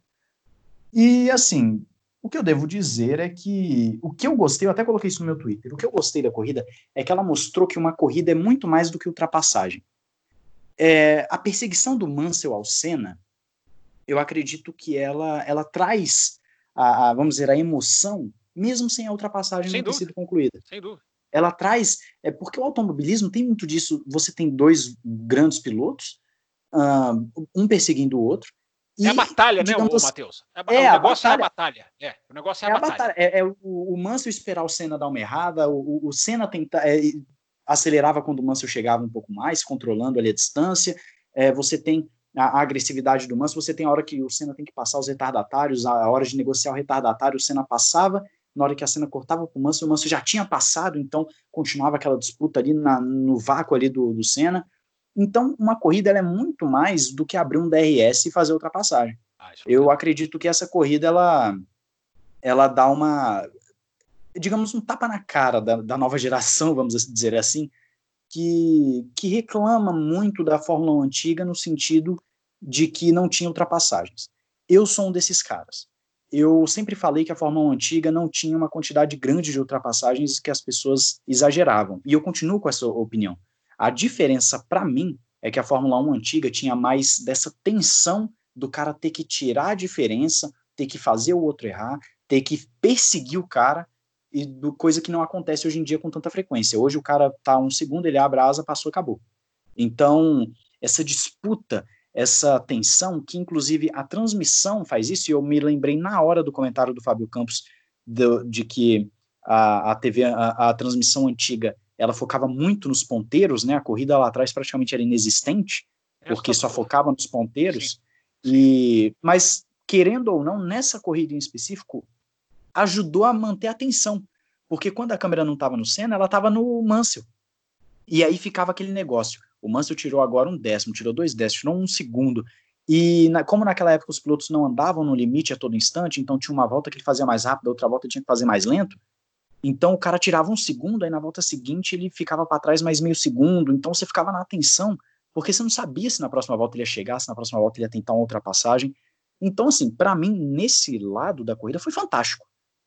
E, assim, o que eu devo dizer é que o que eu gostei, eu até coloquei isso no meu Twitter, o que eu gostei da corrida é que ela mostrou que uma corrida é muito mais do que ultrapassagem. É, a perseguição do Mansell ao Senna, eu acredito que ela, ela traz a, a, vamos dizer, a emoção, mesmo sem a ultrapassagem sem não ter sido concluída. Sem dúvida. Ela traz, é porque o automobilismo tem muito disso. Você tem dois grandes pilotos, um perseguindo o outro. É a batalha, né, o Matheus? É, é, o negócio a batalha. é a batalha. É, o negócio é, é a, batalha. batalha. É, é o, o Mansell esperar o Senna dar uma errada, o, o Senna tentar, é, acelerava quando o Mansell chegava um pouco mais, controlando ali a distância. É, você tem a, a, agressividade do Mansell, você tem a hora que o Senna tem que passar os retardatários, a, a hora de negociar o retardatário, o Senna passava, na hora que a cena cortava para o Mansell, o Mansell já tinha passado, então continuava aquela disputa ali na, no vácuo ali do, do Senna. Então, uma corrida é muito mais do que abrir um DRS e fazer ultrapassagem. Ah, eu acredito que essa corrida ela, ela dá uma, digamos, um tapa na cara da, da nova geração, vamos dizer assim, que, que reclama muito da Fórmula 1 antiga no sentido de que não tinha ultrapassagens. Eu sou um desses caras. Eu sempre falei que a Fórmula 1 antiga não tinha uma quantidade grande de ultrapassagens que as pessoas exageravam. E eu continuo com essa opinião. A diferença para mim é que a Fórmula 1 antiga tinha mais dessa tensão do cara ter que tirar a diferença, ter que fazer o outro errar, ter que perseguir o cara, e do, coisa que não acontece hoje em dia com tanta frequência. Hoje o cara tá um segundo, ele abre a asa, passou, acabou. Então, essa disputa, essa tensão, que inclusive a transmissão faz isso, e eu me lembrei na hora do comentário do Fábio Campos de, de que a, a TV, a, a transmissão antiga ela focava muito nos ponteiros, né? A corrida lá atrás praticamente era inexistente, porque só focava nos ponteiros. Sim. E mas querendo ou não, nessa corrida em específico, ajudou a manter a atenção, porque quando a câmera não estava no Senna, ela estava no Mansell. E aí ficava aquele negócio. O Mansell tirou agora um décimo, tirou dois décimos, tirou um segundo. E na, como naquela época os pilotos não andavam no limite a todo instante, então tinha uma volta que ele fazia mais rápido, outra volta tinha que fazer mais lento, então o cara tirava um segundo, aí na volta seguinte ele ficava para trás mais meio segundo. Então você ficava na atenção, porque você não sabia se na próxima volta ele ia chegar, se na próxima volta ele ia tentar uma ultrapassagem. Então, assim, para mim, nesse lado da corrida foi fantástico.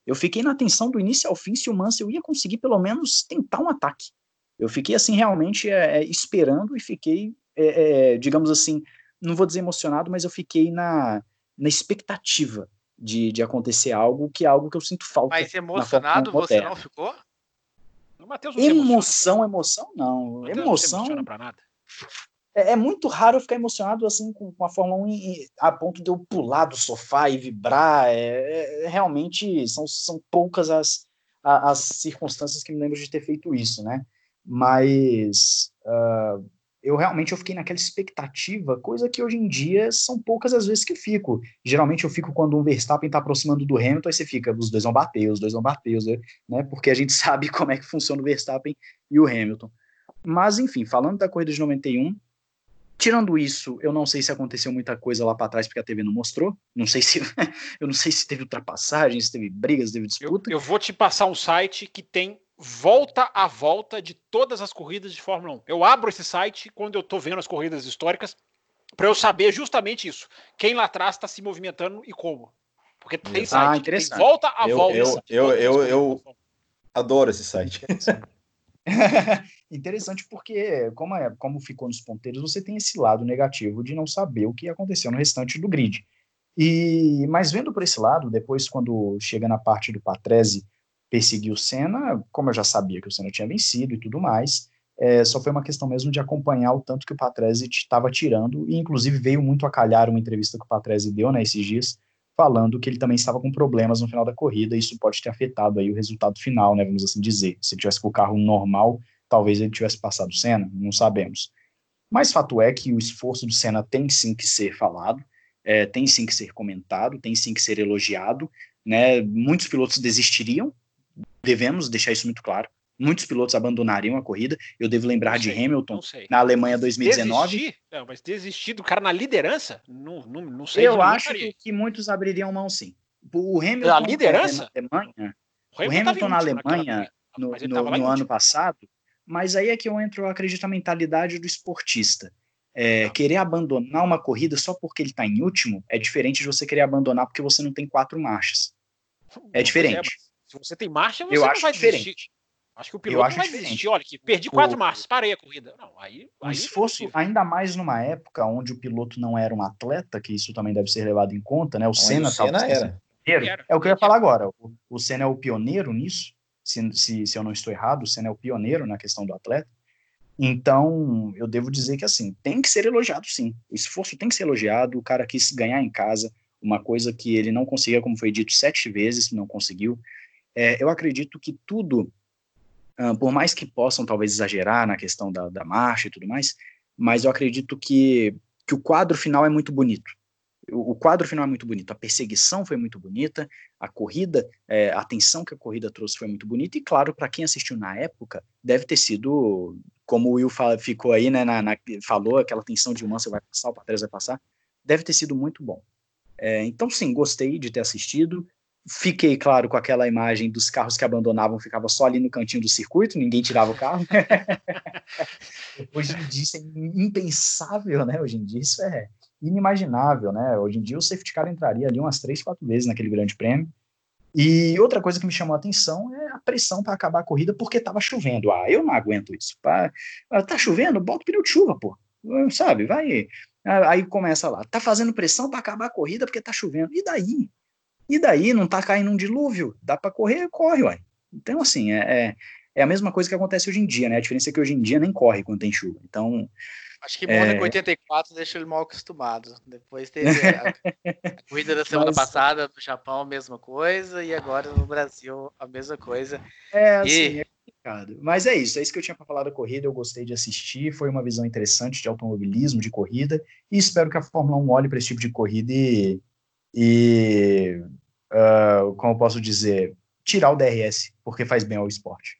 Eu fiquei na atenção do início ao fim se o Mansell ia conseguir pelo menos tentar um ataque. Eu fiquei, assim, realmente é, é esperando e fiquei, é, é, digamos assim, não vou dizer emocionado, mas eu fiquei na, na expectativa de, de acontecer algo que é algo que eu sinto falta. Mas emocionado você não ficou? O Mateus não emoção, emoção não. emoção. Não pra nada. É, é, muito raro eu ficar emocionado assim com, com a Fórmula 1 e, a ponto de eu pular do sofá e vibrar. É, é, realmente são, são poucas as, as circunstâncias que me lembro de ter feito isso, né? Mas uh, eu realmente eu fiquei naquela expectativa, coisa que hoje em dia são poucas as vezes que eu fico. Geralmente eu fico quando um Verstappen está aproximando do Hamilton, aí você fica, os dois vão bater, os dois vão bater, os dois, né? Porque a gente sabe como é que funciona o Verstappen e o Hamilton. Mas enfim, falando da corrida de 91, tirando isso, eu não sei se aconteceu muita coisa lá para trás porque a TV não mostrou. Não sei se eu não sei se teve ultrapassagens, se teve brigas, se teve disputa. Eu, eu vou te passar um site que tem volta a volta de todas as corridas de Fórmula 1. Eu abro esse site quando eu estou vendo as corridas históricas para eu saber justamente isso. Quem lá atrás está se movimentando e como. Porque tem ah, site, interessante. Tem volta a eu, volta. Eu, eu, eu, eu adoro esse site. Interessante porque, como, é, como ficou nos ponteiros, você tem esse lado negativo de não saber o que aconteceu no restante do grid. E, mas vendo por esse lado, depois quando chega na parte do Patrese perseguir o Senna, como eu já sabia que o Senna tinha vencido e tudo mais, é, só foi uma questão mesmo de acompanhar o tanto que o Patrese estava tirando, e inclusive veio muito a calhar uma entrevista que o Patrese deu né, esses dias, falando que ele também estava com problemas no final da corrida, e isso pode ter afetado aí o resultado final, né, vamos assim dizer. Se ele tivesse com o carro normal, talvez ele tivesse passado o Senna, não sabemos. Mas fato é que o esforço do Senna tem sim que ser falado, é, tem sim que ser comentado, tem sim que ser elogiado, né? Muitos pilotos desistiriam devemos deixar isso muito claro. Muitos pilotos abandonariam a corrida. Eu devo lembrar sei, de Hamilton na Alemanha 2019. Desistir? Não, mas desistir do cara na liderança? Não, não, não sei. Eu acho que, que, muitos abririam mão, sim. O Hamilton na liderança? na Alemanha, o Hamilton, o Hamilton na Alemanha no, no, no ano passado, mas aí é que eu entro, eu acredito, a mentalidade do esportista. É, querer abandonar uma corrida só porque ele está em último é diferente de você querer abandonar porque você não tem quatro marchas. É diferente. Se você tem marcha, você eu não acho vai diferente. desistir. Acho que o piloto não vai diferente. desistir. Olha, que perdi quatro o... marchas, parei a corrida. Não, aí, o aí esforço, é ainda mais numa época onde o piloto não era um atleta, que isso também deve ser levado em conta, né? O Senna, o Senna era. pioneiro. É o que eu ia falar agora. O, o Senna é o pioneiro nisso, se, se, se eu não estou errado, o Senna é o pioneiro na questão do atleta. Então, eu devo dizer que, assim, tem que ser elogiado, sim. O esforço tem que ser elogiado, o cara quis ganhar em casa, uma coisa que ele não conseguia, como foi dito, sete vezes, não conseguiu. É, eu acredito que tudo, uh, por mais que possam talvez exagerar na questão da, da marcha e tudo mais, mas eu acredito que, que o quadro final é muito bonito. O, quadro final é muito bonito, a perseguição foi muito bonita, a corrida, é, a atenção que a corrida trouxe foi muito bonita, e claro, para quem assistiu na época, deve ter sido como o Will fala, ficou aí, né, na, na, falou, aquela tensão de você vai passar, o Patrese vai passar, deve ter sido muito bom. É, então, sim, gostei de ter assistido. Fiquei, claro, com aquela imagem dos carros que abandonavam, ficava só ali no cantinho do circuito, ninguém tirava o carro. Hoje em dia isso é impensável, né? Hoje em dia isso é inimaginável, né? Hoje em dia o safety car entraria ali umas três, quatro vezes naquele grande prêmio. E outra coisa que me chamou a atenção é a pressão para acabar a corrida porque estava chovendo. Ah, eu não aguento isso. Pra, ah, tá chovendo? Bota o pneu de chuva, pô. Sabe? Vai. Ah, aí começa lá. Tá fazendo pressão para acabar a corrida porque tá chovendo. E daí? E daí? Não tá caindo um dilúvio? Dá para correr? Corre, uai. Então, assim, é, é, é a mesma coisa que acontece hoje em dia, né? A diferença é que hoje em dia nem corre quando tem chuva. Então, Acho que Mônaco é... 84 deixou ele mal acostumado. Depois teve a, a corrida da semana Mas... passada no Japão, a mesma coisa, e agora no Brasil, a mesma coisa. É, assim, e... é complicado. Mas é isso, é isso que eu tinha para falar da corrida. Eu gostei de assistir, foi uma visão interessante de automobilismo, de corrida, e espero que a Fórmula 1 olhe para esse tipo de corrida e. e uh, como eu posso dizer? Tirar o DRS, porque faz bem ao esporte.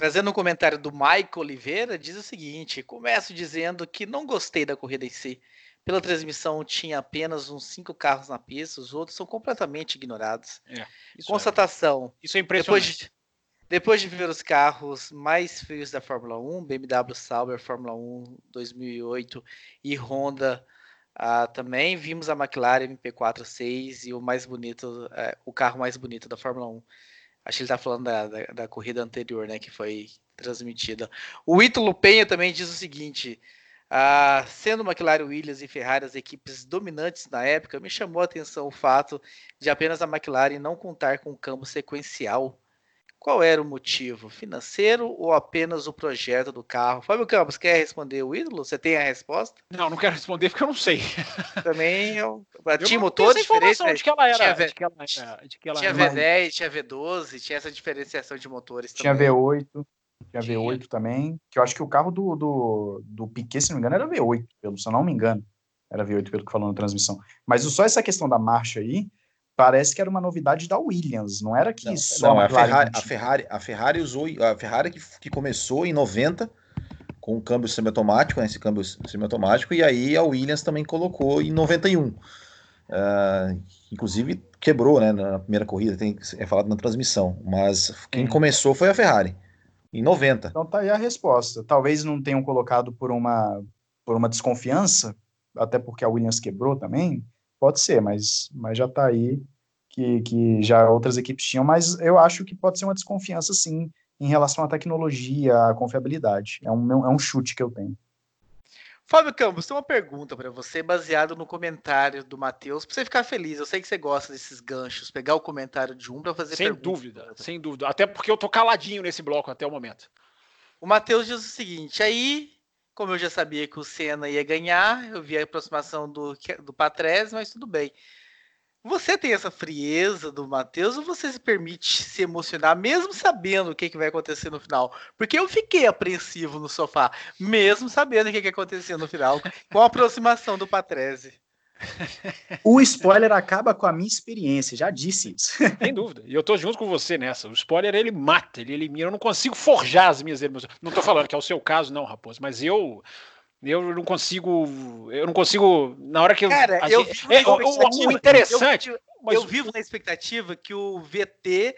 Trazendo um comentário do Maico Oliveira, diz o seguinte: começo dizendo que não gostei da corrida em si. Pela transmissão tinha apenas uns cinco carros na pista, os outros são completamente ignorados. É, isso Constatação. É, isso é impressionante. Depois de, depois de ver os carros mais feios da Fórmula 1, BMW Sauber Fórmula 1 2008 e Honda uh, também, vimos a McLaren MP4 6 e o mais bonito, uh, o carro mais bonito da Fórmula 1. Acho que ele tá falando da, da, da, corrida anterior, né? Que foi transmitida. O Ítalo Penha também diz o seguinte: ah, sendo McLaren, Williams e Ferrari as equipes dominantes na época, me chamou a atenção o fato de apenas a McLaren não contar com um campo sequencial qual era o motivo? Financeiro ou apenas o projeto do carro? Fábio Campos, quer responder o ídolo? Você tem a resposta? Não, não quero responder porque eu não sei. Também eu, eu tinha motores diferentes. Né? De que ela era. Tinha, v, de que ela era, de que ela tinha V10, tinha V12, tinha essa diferenciação de motores tinha também. V8. Tinha V8 também, que eu acho que o carro do, do, do Piquet, se não me engano, era V8, pelo, se eu não me engano. Era V8, pelo que falou na transmissão. Mas só essa questão da marcha aí, parece que era uma novidade da Williams, não era que não, só não, a, Ferrari, a Ferrari, a Ferrari usou a Ferrari que, que começou em 90 com o câmbio semiautomático, né, esse câmbio semiautomático, e aí a Williams também colocou em 91. Uh, ah, inclusive quebrou, né, na primeira corrida, tem, é falado na transmissão, mas quem começou foi a Ferrari, em 90. Então tá aí a resposta. Talvez não tenham colocado por uma, por uma desconfiança, até porque a Williams quebrou também, Pode ser, mas, mas já está aí que, que já outras equipes tinham, mas eu acho que pode ser uma desconfiança, sim, em relação à tecnologia, à confiabilidade. É um, é um chute que eu tenho. Fábio Campos, tem uma pergunta para você, baseado no comentário do Matheus, para você ficar feliz. Eu sei que você gosta desses ganchos, pegar o comentário de um para fazer Sem dúvida, sem dúvida. Até porque eu tô caladinho nesse bloco até o momento. O Matheus diz o seguinte: aí como eu já sabia que o Senna ia ganhar, eu vi a aproximação do, do Patrese, mas tudo bem. Você tem essa frieza do Matheus ou você se permite se emocionar, mesmo sabendo o que, que vai acontecer no final? Porque eu fiquei apreensivo no sofá, mesmo sabendo o que, que acontecer no final, com a aproximação do Patrese. O spoiler acaba com a minha experiência, já disse isso. Sem dúvida. E eu tô junto com você nessa. O spoiler ele mata, ele elimina. Eu não consigo forjar as minhas emoções. Não tô falando que é o seu caso, não, Raposo, mas eu. Eu não consigo. Eu não consigo. Na hora que Cara, eu. Gente, é, o, o, interessante. Eu, eu vivo na expectativa que o VT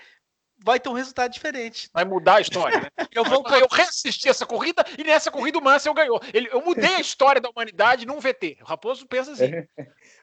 vai ter um resultado diferente. Vai mudar a história, né? Eu vou eu reassistir essa corrida e nessa corrida o Mansell ganhou. Ele, eu mudei a história da humanidade num VT. O Raposo pensa assim.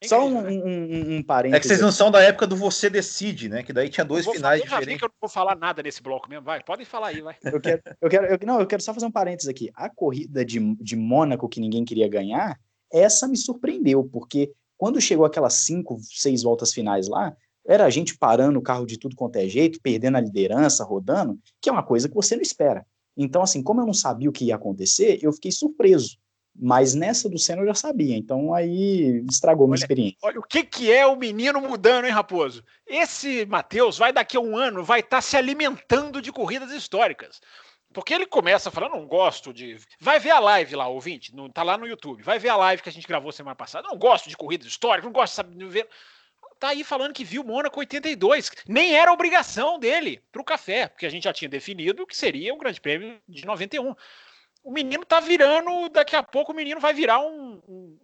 É. Só um, um, um parênteses. É que vocês não são da época do Você Decide, né? Que daí tinha dois finais falar, diferentes. Eu não vou falar nada nesse bloco mesmo, vai. Podem falar aí, vai. Eu quero, eu quero, eu, não, eu quero só fazer um parênteses aqui. A corrida de, de Mônaco que ninguém queria ganhar, essa me surpreendeu, porque quando chegou aquelas cinco, seis voltas finais lá, era a gente parando o carro de tudo quanto é jeito, perdendo a liderança, rodando, que é uma coisa que você não espera. Então, assim, como eu não sabia o que ia acontecer, eu fiquei surpreso. Mas nessa do Senna eu já sabia, então aí estragou minha experiência. Olha, o que, que é o menino mudando, hein, Raposo? Esse Matheus vai daqui a um ano, vai estar tá se alimentando de corridas históricas. Porque ele começa falando, não gosto de. Vai ver a live lá, ouvinte, no, tá lá no YouTube. Vai ver a live que a gente gravou semana passada. Não gosto de corridas históricas, não gosto de ver. Tá aí falando que viu Mônaco 82. Nem era obrigação dele pro café, porque a gente já tinha definido que seria o Grande Prêmio de 91. O menino tá virando, daqui a pouco o menino vai virar um. um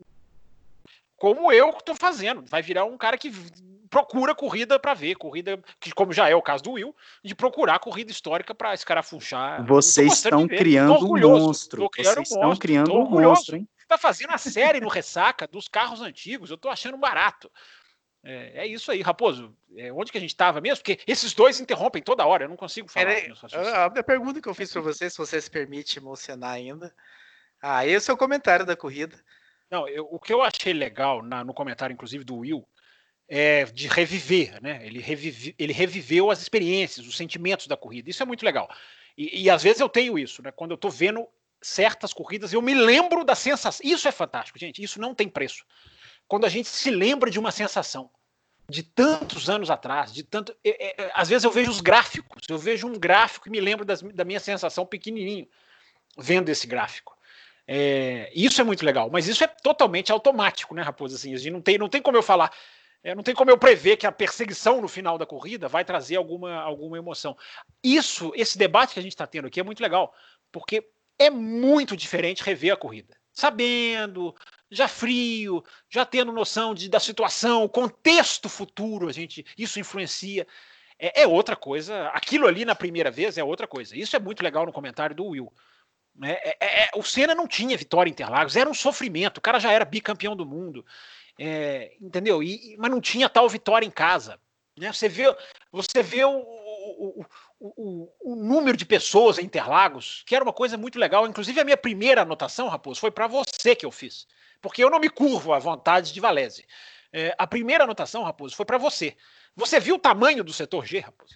como eu que tô fazendo. Vai virar um cara que procura corrida para ver, corrida que como já é o caso do Will, de procurar corrida histórica para escarafunchar. Vocês estão criando um monstro. Vocês um estão criando um monstro, hein? Tá fazendo a série no Ressaca dos carros antigos, eu tô achando barato. É, é isso aí, Raposo. É, onde que a gente estava mesmo? Porque esses dois interrompem toda hora, eu não consigo falar. Era, a minha pergunta que eu fiz para você, se você se permite emocionar ainda. Ah, esse é o comentário da corrida. Não, eu, o que eu achei legal na, no comentário, inclusive, do Will, é, de reviver, né? Ele, revive, ele reviveu as experiências, os sentimentos da corrida. Isso é muito legal. E, e às vezes eu tenho isso, né? Quando eu estou vendo certas corridas, eu me lembro da sensação. Isso é fantástico, gente. Isso não tem preço. Quando a gente se lembra de uma sensação de tantos anos atrás, de tanto. É, é, às vezes eu vejo os gráficos, eu vejo um gráfico e me lembro das, da minha sensação pequenininho vendo esse gráfico. É, isso é muito legal, mas isso é totalmente automático, né, Raposa? Assim, não tem, não tem como eu falar é, não tem como eu prever que a perseguição no final da corrida vai trazer alguma, alguma emoção. Isso, esse debate que a gente está tendo aqui é muito legal, porque é muito diferente rever a corrida. Sabendo, já frio, já tendo noção de, da situação, o contexto futuro, a gente, isso influencia. É, é, outra coisa. Aquilo ali na primeira vez é outra coisa. Isso é muito legal no comentário do Will. É, é, é o Senna não tinha vitória em Interlagos, era um sofrimento. O cara já era bicampeão do mundo. É, entendeu? E, mas não tinha tal vitória em casa. Né? Você vê, você vê o, o, o, o, número de pessoas em Interlagos, que era uma coisa muito legal. Inclusive, a minha primeira anotação, Raposo, foi para você que eu fiz. Porque eu não me curvo à vontade de Valese. É, a primeira anotação, Raposo, foi para você. Você viu o tamanho do setor G, Raposo?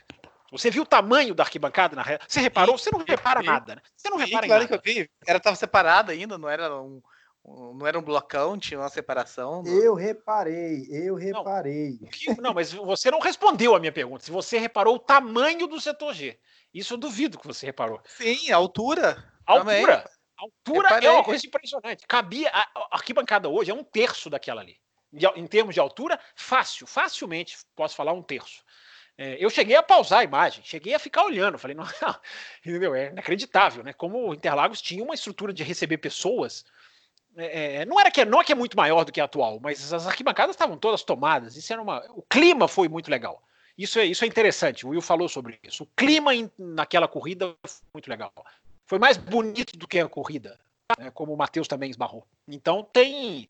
Você viu o tamanho da arquibancada na Você reparou? Você não repara nada, né? Você não repara claro nada. que eu vi. Era tava separado ainda, não era um, não era um blocão, tinha uma separação. Eu reparei, eu reparei. Não, que, não, mas você não respondeu a minha pergunta. Se você reparou o tamanho do setor G. Isso eu duvido que você reparou. Sim, a altura. A altura. A altura reparei. é uma coisa impressionante. Cabia. A, a arquibancada hoje é um terço daquela ali. Em termos de altura, fácil, facilmente posso falar um terço. É, eu cheguei a pausar a imagem, cheguei a ficar olhando, falei, não, entendeu? É inacreditável, né? Como o Interlagos tinha uma estrutura de receber pessoas é, é, não era que não é que é muito maior do que a atual, mas as arquibancadas estavam todas tomadas. Isso era uma, o clima foi muito legal. Isso é, isso é interessante. O Will falou sobre isso. O clima in, naquela corrida foi muito legal. Foi mais bonito do que a corrida, né, como o Matheus também esbarrou. Então tem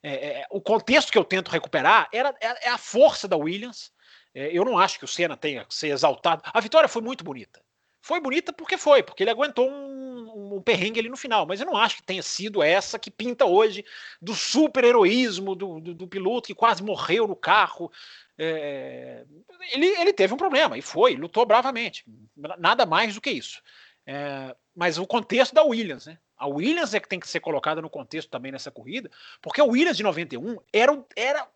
é, é o contexto que eu tento recuperar era é, é a força da Williams. É, eu não acho que o Senna tenha que ser exaltado. A vitória foi muito bonita. Foi bonita porque foi, porque ele aguentou um, um, perrengue ali no final, mas eu não acho que tenha sido essa que pinta hoje do super heroísmo do, do, do piloto que quase morreu no carro. É, ele, ele teve um problema e foi, lutou bravamente, nada mais do que isso. É, mas o contexto da Williams, né? A Williams é que tem que ser colocada no contexto também nessa corrida, porque a Williams de 91 era, era,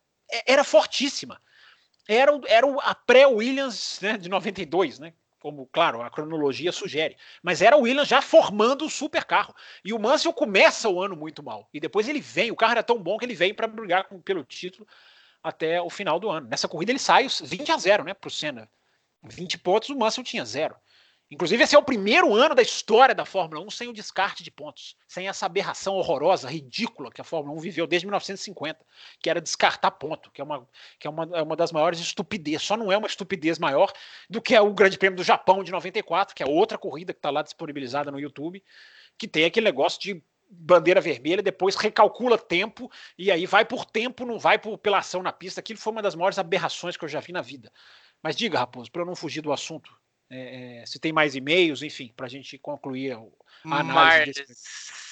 era fortíssima. Era, era a pré-Williams né, de 92, né? como, claro, a cronologia sugere. Mas era o Williams já formando o super carro. E o Mansell começa o ano muito mal. E depois ele vem, o carro era tão bom que ele vem para brigar com, pelo título até o final do ano. Nessa corrida ele sai 20 a 0 né, para o Senna. 20 pontos, o Mansell tinha zero. Inclusive, esse é o primeiro ano da história da Fórmula 1 sem o descarte de pontos, sem essa aberração horrorosa, ridícula que a Fórmula 1 viveu desde 1950, que era descartar ponto, que é uma, que é uma, é uma das maiores estupidez. Só não é uma estupidez maior do que o Grande Prêmio do Japão de 94, que é outra corrida que está lá disponibilizada no YouTube, que tem aquele negócio de bandeira vermelha, depois recalcula tempo e aí vai por tempo, não vai por, pela ação na pista. Aquilo foi uma das maiores aberrações que eu já vi na vida. Mas diga, Raposo, para eu não fugir do assunto, é, é, se tem mais e-mails, enfim, para a gente concluir a análise.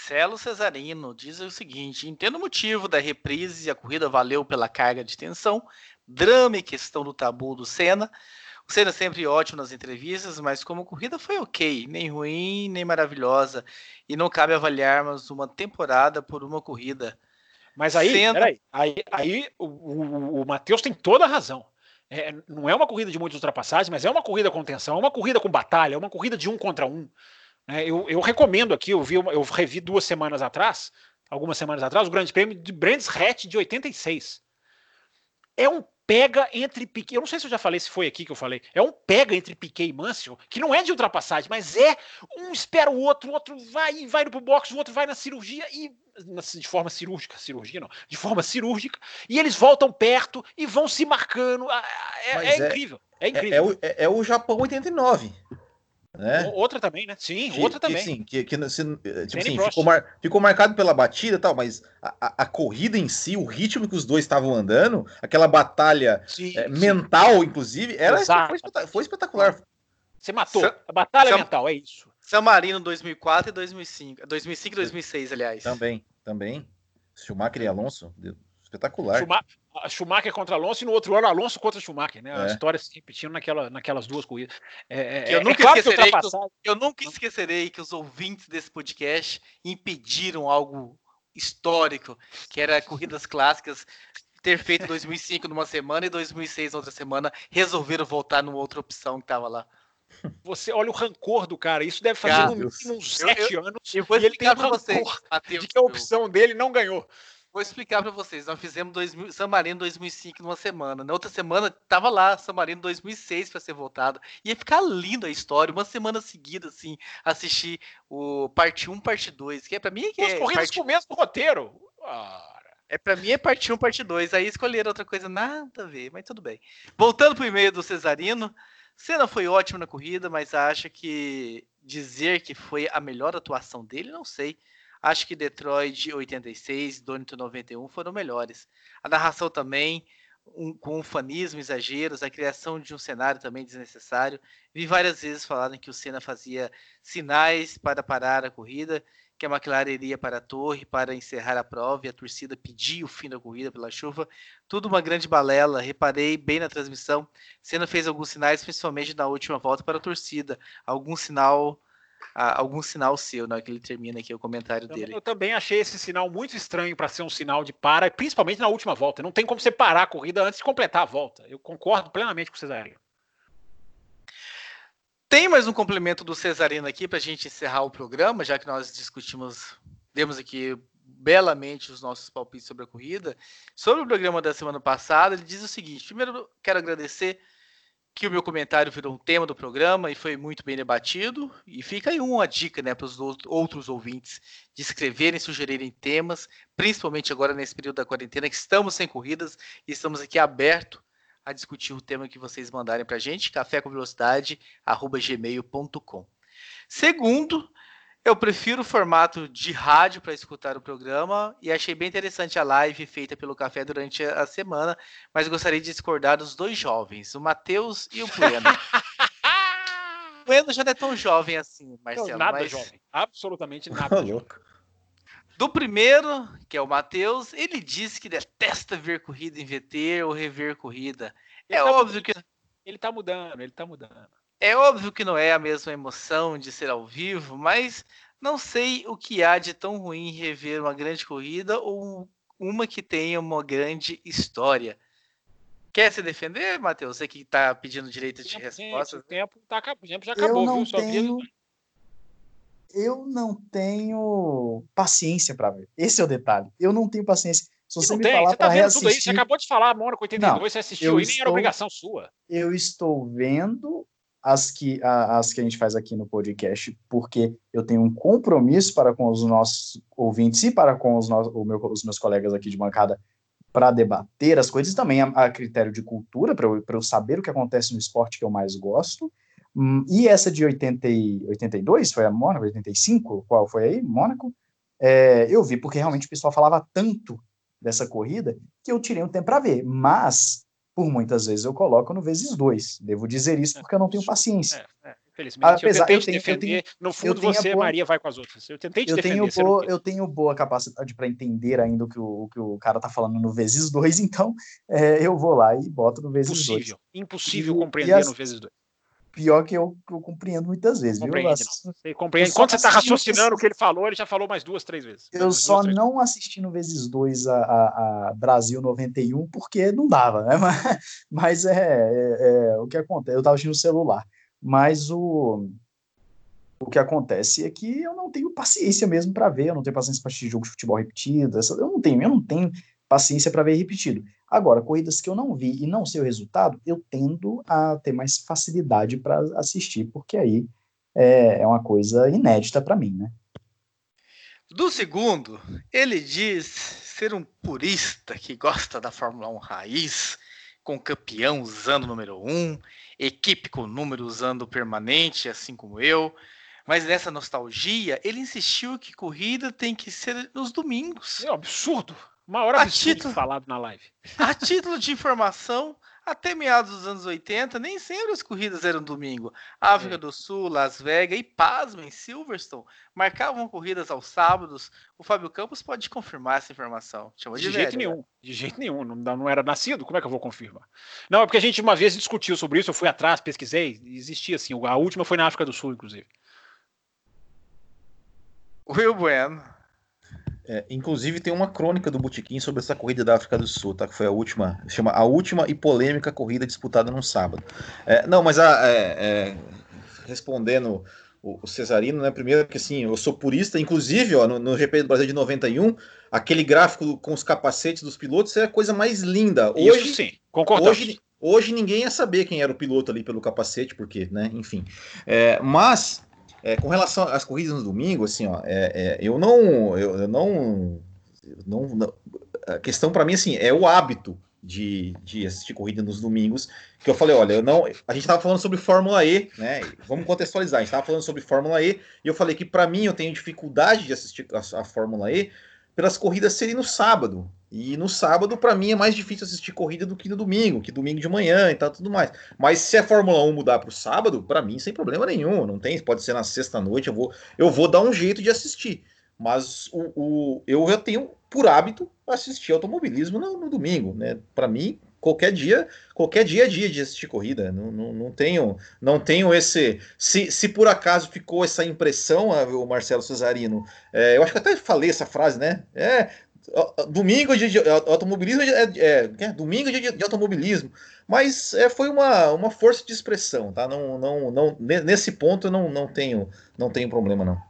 Marcelo Cesarino diz o seguinte: entendo o motivo da reprise e a corrida valeu pela carga de tensão, drama e questão do tabu do Senna. O Senna sempre ótimo nas entrevistas, mas como corrida foi ok, nem ruim, nem maravilhosa. E não cabe avaliarmos uma temporada por uma corrida. Mas aí, Senna... peraí, aí, aí o, o, o Matheus tem toda a razão. É, não é uma corrida de muitas ultrapassagens, mas é uma corrida com tensão, é uma corrida com batalha, é uma corrida de um contra um. É, eu, eu, recomendo aqui, eu, vi, eu revi duas semanas atrás, algumas semanas atrás, o Grande Prêmio de Brands Hatch de 86. É um pega entre Piquet. Eu não sei se eu já falei, se foi aqui que eu falei. É um pega entre Piquet e Mansell, que não é de ultrapassagem, mas é um espera o outro, o outro vai e vai pro box, o outro vai na cirurgia e de forma cirúrgica, cirurgia não, de forma cirúrgica, e eles voltam perto e vão se marcando. Ah, é, é, é incrível. É incrível. É, o, é, o Japão 89. Né? Outra também, né? Sim, que, outra também. Que, sim, que, que se, tipo assim, ficou, mar, ficou, marcado pela batida e tal, mas a, a, a, corrida em si, o ritmo que os dois estavam andando, aquela batalha sim, é, sim. mental, inclusive, era, foi, espetacular, foi espetacular. Você matou. Sa a batalha mental, é isso. San Marino 2004 e 2005. 2005 e 2006, aliás. Também, também. Schumacher e Alonso, espetacular. Schumacher, Schumacher contra Alonso e no outro ano Alonso contra Schumacher, né? É. A história se repetindo naquela, naquelas duas corridas. É, é, eu, é nunca claro esquecerei que, eu nunca esquecerei que os ouvintes desse podcast impediram algo histórico, que era corridas clássicas ter feito 2005 numa semana e 2006 outra semana, resolveram voltar numa outra opção que estava lá. Você olha o rancor do cara, isso deve fazer cara, uns sete anos. Eu vou e ele tem rancor vocês, Mateus, de que a opção dele não ganhou. Vou explicar para vocês. Nós fizemos 2000, San Marino 2005 numa semana. Na outra semana tava lá San Marino 2006 para ser voltado. Ia ficar lindo a história, uma semana seguida assim, assistir o parte 1, parte 2, que é para mim que Os é corridas parte... com o mesmo roteiro. Ah. É para mim é parte 1, parte 2. Aí escolheram outra coisa nada a ver, mas tudo bem. Voltando pro e-mail do Cesarino, Senna foi ótimo na corrida, mas acha que dizer que foi a melhor atuação dele, não sei. Acho que Detroit 86 e Donington 91 foram melhores. A narração também, um, com fanismo, exageros, a criação de um cenário também desnecessário. Vi várias vezes falarem que o Senna fazia sinais para parar a corrida, que a McLaren iria para a torre para encerrar a prova e a torcida pedia o fim da corrida pela chuva. Tudo uma grande balela. Reparei bem na transmissão. Senna fez alguns sinais, principalmente na última volta para a torcida. Algum sinal algum sinal seu na hora que ele termina aqui o comentário eu, dele. Eu também achei esse sinal muito estranho para ser um sinal de para, principalmente na última volta. Não tem como você parar a corrida antes de completar a volta. Eu concordo plenamente com o Cesarinho. Tem mais um complemento do Cesarino aqui para a gente encerrar o programa, já que nós discutimos, demos aqui belamente os nossos palpites sobre a corrida. Sobre o programa da semana passada, ele diz o seguinte: primeiro, quero agradecer que o meu comentário virou um tema do programa e foi muito bem debatido. E fica aí uma dica né, para os outros ouvintes de escreverem, sugerirem temas, principalmente agora nesse período da quarentena, que estamos sem corridas e estamos aqui aberto a discutir o tema que vocês mandarem para a gente, cafécomvelocidade.gmail.com. Segundo, eu prefiro o formato de rádio para escutar o programa e achei bem interessante a live feita pelo Café durante a semana, mas gostaria de discordar dos dois jovens, o Matheus e o Bueno. o Bueno já não é tão jovem assim, Marcelo. Não, nada mas... jovem, absolutamente nada. louco. Do primeiro, que é o Matheus, ele disse que detesta ver corrida em VT ou rever corrida. Ele é tá óbvio mudando. que. Ele tá mudando, ele tá mudando. É óbvio que não é a mesma emoção de ser ao vivo, mas não sei o que há de tão ruim em rever uma grande corrida ou uma que tenha uma grande história. Quer se defender, Matheus? Você que está pedindo direito de resposta. O tempo, tá, o tempo já acabou, eu não viu? Só tenho... Eu não tenho paciência para ver. Esse é o detalhe. Eu não tenho paciência. Se você, me tem, falar você tá vendo tudo isso, você acabou de falar Mônaco 82, não, você assistiu e nem era obrigação sua. Eu estou vendo as que, as que a gente faz aqui no podcast, porque eu tenho um compromisso para com os nossos ouvintes e para com os, nossos, meu, os meus colegas aqui de bancada para debater as coisas, também a, a critério de cultura, para eu, eu saber o que acontece no esporte que eu mais gosto. Hum, e essa de 80 e, 82, foi a Mônaco, 85, qual foi aí? Mônaco? É, eu vi porque realmente o pessoal falava tanto dessa corrida que eu tirei um tempo para ver. Mas por muitas vezes eu coloco no vezes dois. Devo dizer isso porque eu não tenho paciência. É, é. Felizmente, Apesar, eu tentei eu tenho, defender. Tenho, no fundo, você, boa, Maria, vai com as outras. Eu tentei te eu defender. Tenho boa, eu tenho boa capacidade para entender ainda o que o, o, que o cara tá falando no vezes dois, então é, eu vou lá e boto no vezes Impossível. dois. Impossível compreender as, no vezes dois. Pior que eu, eu compreendo muitas vezes. Compreende, viu? Você compreende. Enquanto você está raciocinando o que ele falou, ele já falou mais duas, três vezes. Eu só duas, não assisti no vezes dois a, a, a, Brasil 91 porque não dava, né? Mas, mas é, é, é o que acontece. Eu estava assistindo no celular. Mas o, o que acontece é que eu não tenho paciência mesmo para ver, eu não tenho paciência para assistir jogo de futebol repetido, essa, eu não tenho, eu não tenho paciência para ver repetido. Agora, corridas que eu não vi e não sei o resultado, eu tendo a ter mais facilidade para assistir, porque aí é, é uma coisa inédita para mim, né? Do segundo, ele diz ser um purista que gosta da Fórmula 1 raiz, com campeão usando o número 1, equipe com número usando permanente, assim como eu. Mas nessa nostalgia, ele insistiu que corrida tem que ser nos domingos. É um absurdo. Uma hora absurdo título, falado na live. A título de informação, até meados dos anos 80, nem sempre as corridas eram domingo. África é. do Sul, Las Vegas e, pasmem, Silverstone marcavam corridas aos sábados. O Fábio Campos pode confirmar essa informação. de, de jeito velho, nenhum. Né? De jeito nenhum. Não, não era nascido. Como é que eu vou confirmar? Não, é porque a gente uma vez discutiu sobre isso. Eu fui atrás, pesquisei. Existia assim. A última foi na África do Sul, inclusive. Will Bueno. É, inclusive tem uma crônica do Botequim sobre essa corrida da África do Sul, tá? Que foi a última, chama a última e polêmica corrida disputada no sábado. É, não, mas a, é, é, respondendo o, o, Cesarino, né? Primeiro que assim, eu sou purista, inclusive, ó, no, no GP do Brasil de 91, aquele gráfico com os capacetes dos pilotos é a coisa mais linda. Hoje, Isso sim, concordamos. Hoje, hoje ninguém ia saber quem era o piloto ali pelo capacete, porque, né? Enfim. É, mas é, com relação às corridas no domingo, assim, ó, é, é, eu não, eu, eu não, eu não, não, a questão para mim assim é o hábito de, de assistir corrida nos domingos. Que eu falei, olha, eu não, a gente estava falando sobre Fórmula E, né? Vamos contextualizar. A gente estava falando sobre Fórmula E e eu falei que para mim eu tenho dificuldade de assistir a, a Fórmula E pelas corridas serem no sábado. E no sábado, para mim, é mais difícil assistir corrida do que no domingo, que domingo de manhã e tal, tudo mais. Mas se a Fórmula 1 mudar para o sábado, para mim, sem problema nenhum. Não tem, pode ser na sexta-noite, eu vou, eu vou dar um jeito de assistir. Mas o, o, eu já tenho por hábito assistir automobilismo no, no domingo, né? Para mim, qualquer dia, qualquer dia é dia de assistir corrida. Não, não, não tenho, não tenho esse. Se, se por acaso ficou essa impressão, o Marcelo Cesarino, é, eu acho que até falei essa frase, né? É, domingo de, de automobilismo é, é, é domingo de, de, automobilismo, mas é, foi uma, uma força de expressão, tá? Não, não, não, nesse ponto eu não, não tenho, não tenho problema não.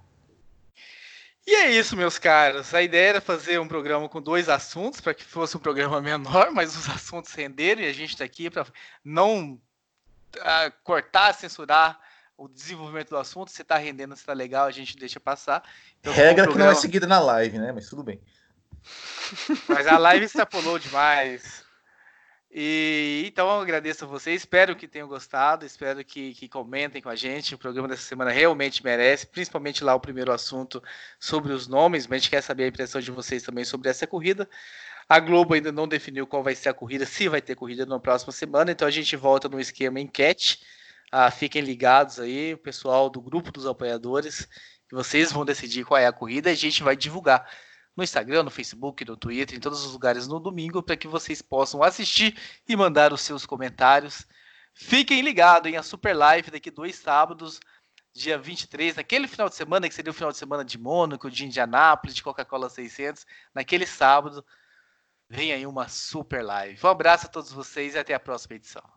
E é isso, meus caros. A ideia era fazer um programa com dois assuntos, para que fosse um programa menor, mas os assuntos renderam e a gente está aqui para não uh, cortar, censurar o desenvolvimento do assunto. Se está rendendo, se está legal, a gente deixa passar. Então, Regra um programa... que não é seguida na live, né? Mas tudo bem. Mas a live extrapolou demais. E então eu agradeço a vocês, espero que tenham gostado, espero que, que, comentem com a gente. O programa dessa semana realmente merece, principalmente lá o primeiro assunto sobre os nomes, mas a gente quer saber a impressão de vocês também sobre essa corrida. A Globo ainda não definiu qual vai ser a corrida, se vai ter corrida na próxima semana, então a gente volta no esquema enquete. Ah, fiquem ligados aí, o pessoal do grupo dos apoiadores, vocês vão decidir qual é a corrida e a gente vai divulgar no Instagram, no Facebook, no Twitter, em todos os lugares no domingo, para que vocês possam assistir e mandar os seus comentários. Fiquem ligados em a Super Live daqui dois sábados, dia 23, naquele final de semana, que seria o final de semana de Mônaco, de Indianápolis, de Coca-Cola 600, naquele sábado, vem aí uma Super Live. Um abraço a todos vocês e até a próxima edição.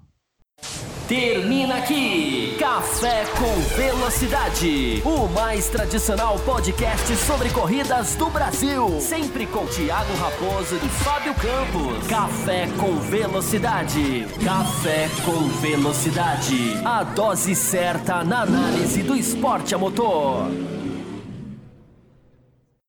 Termina aqui Café com Velocidade, o mais tradicional podcast sobre corridas do Brasil. Sempre com Thiago Raposo e Fábio Campos. Café com Velocidade. Café com Velocidade. A dose certa na análise do esporte a motor.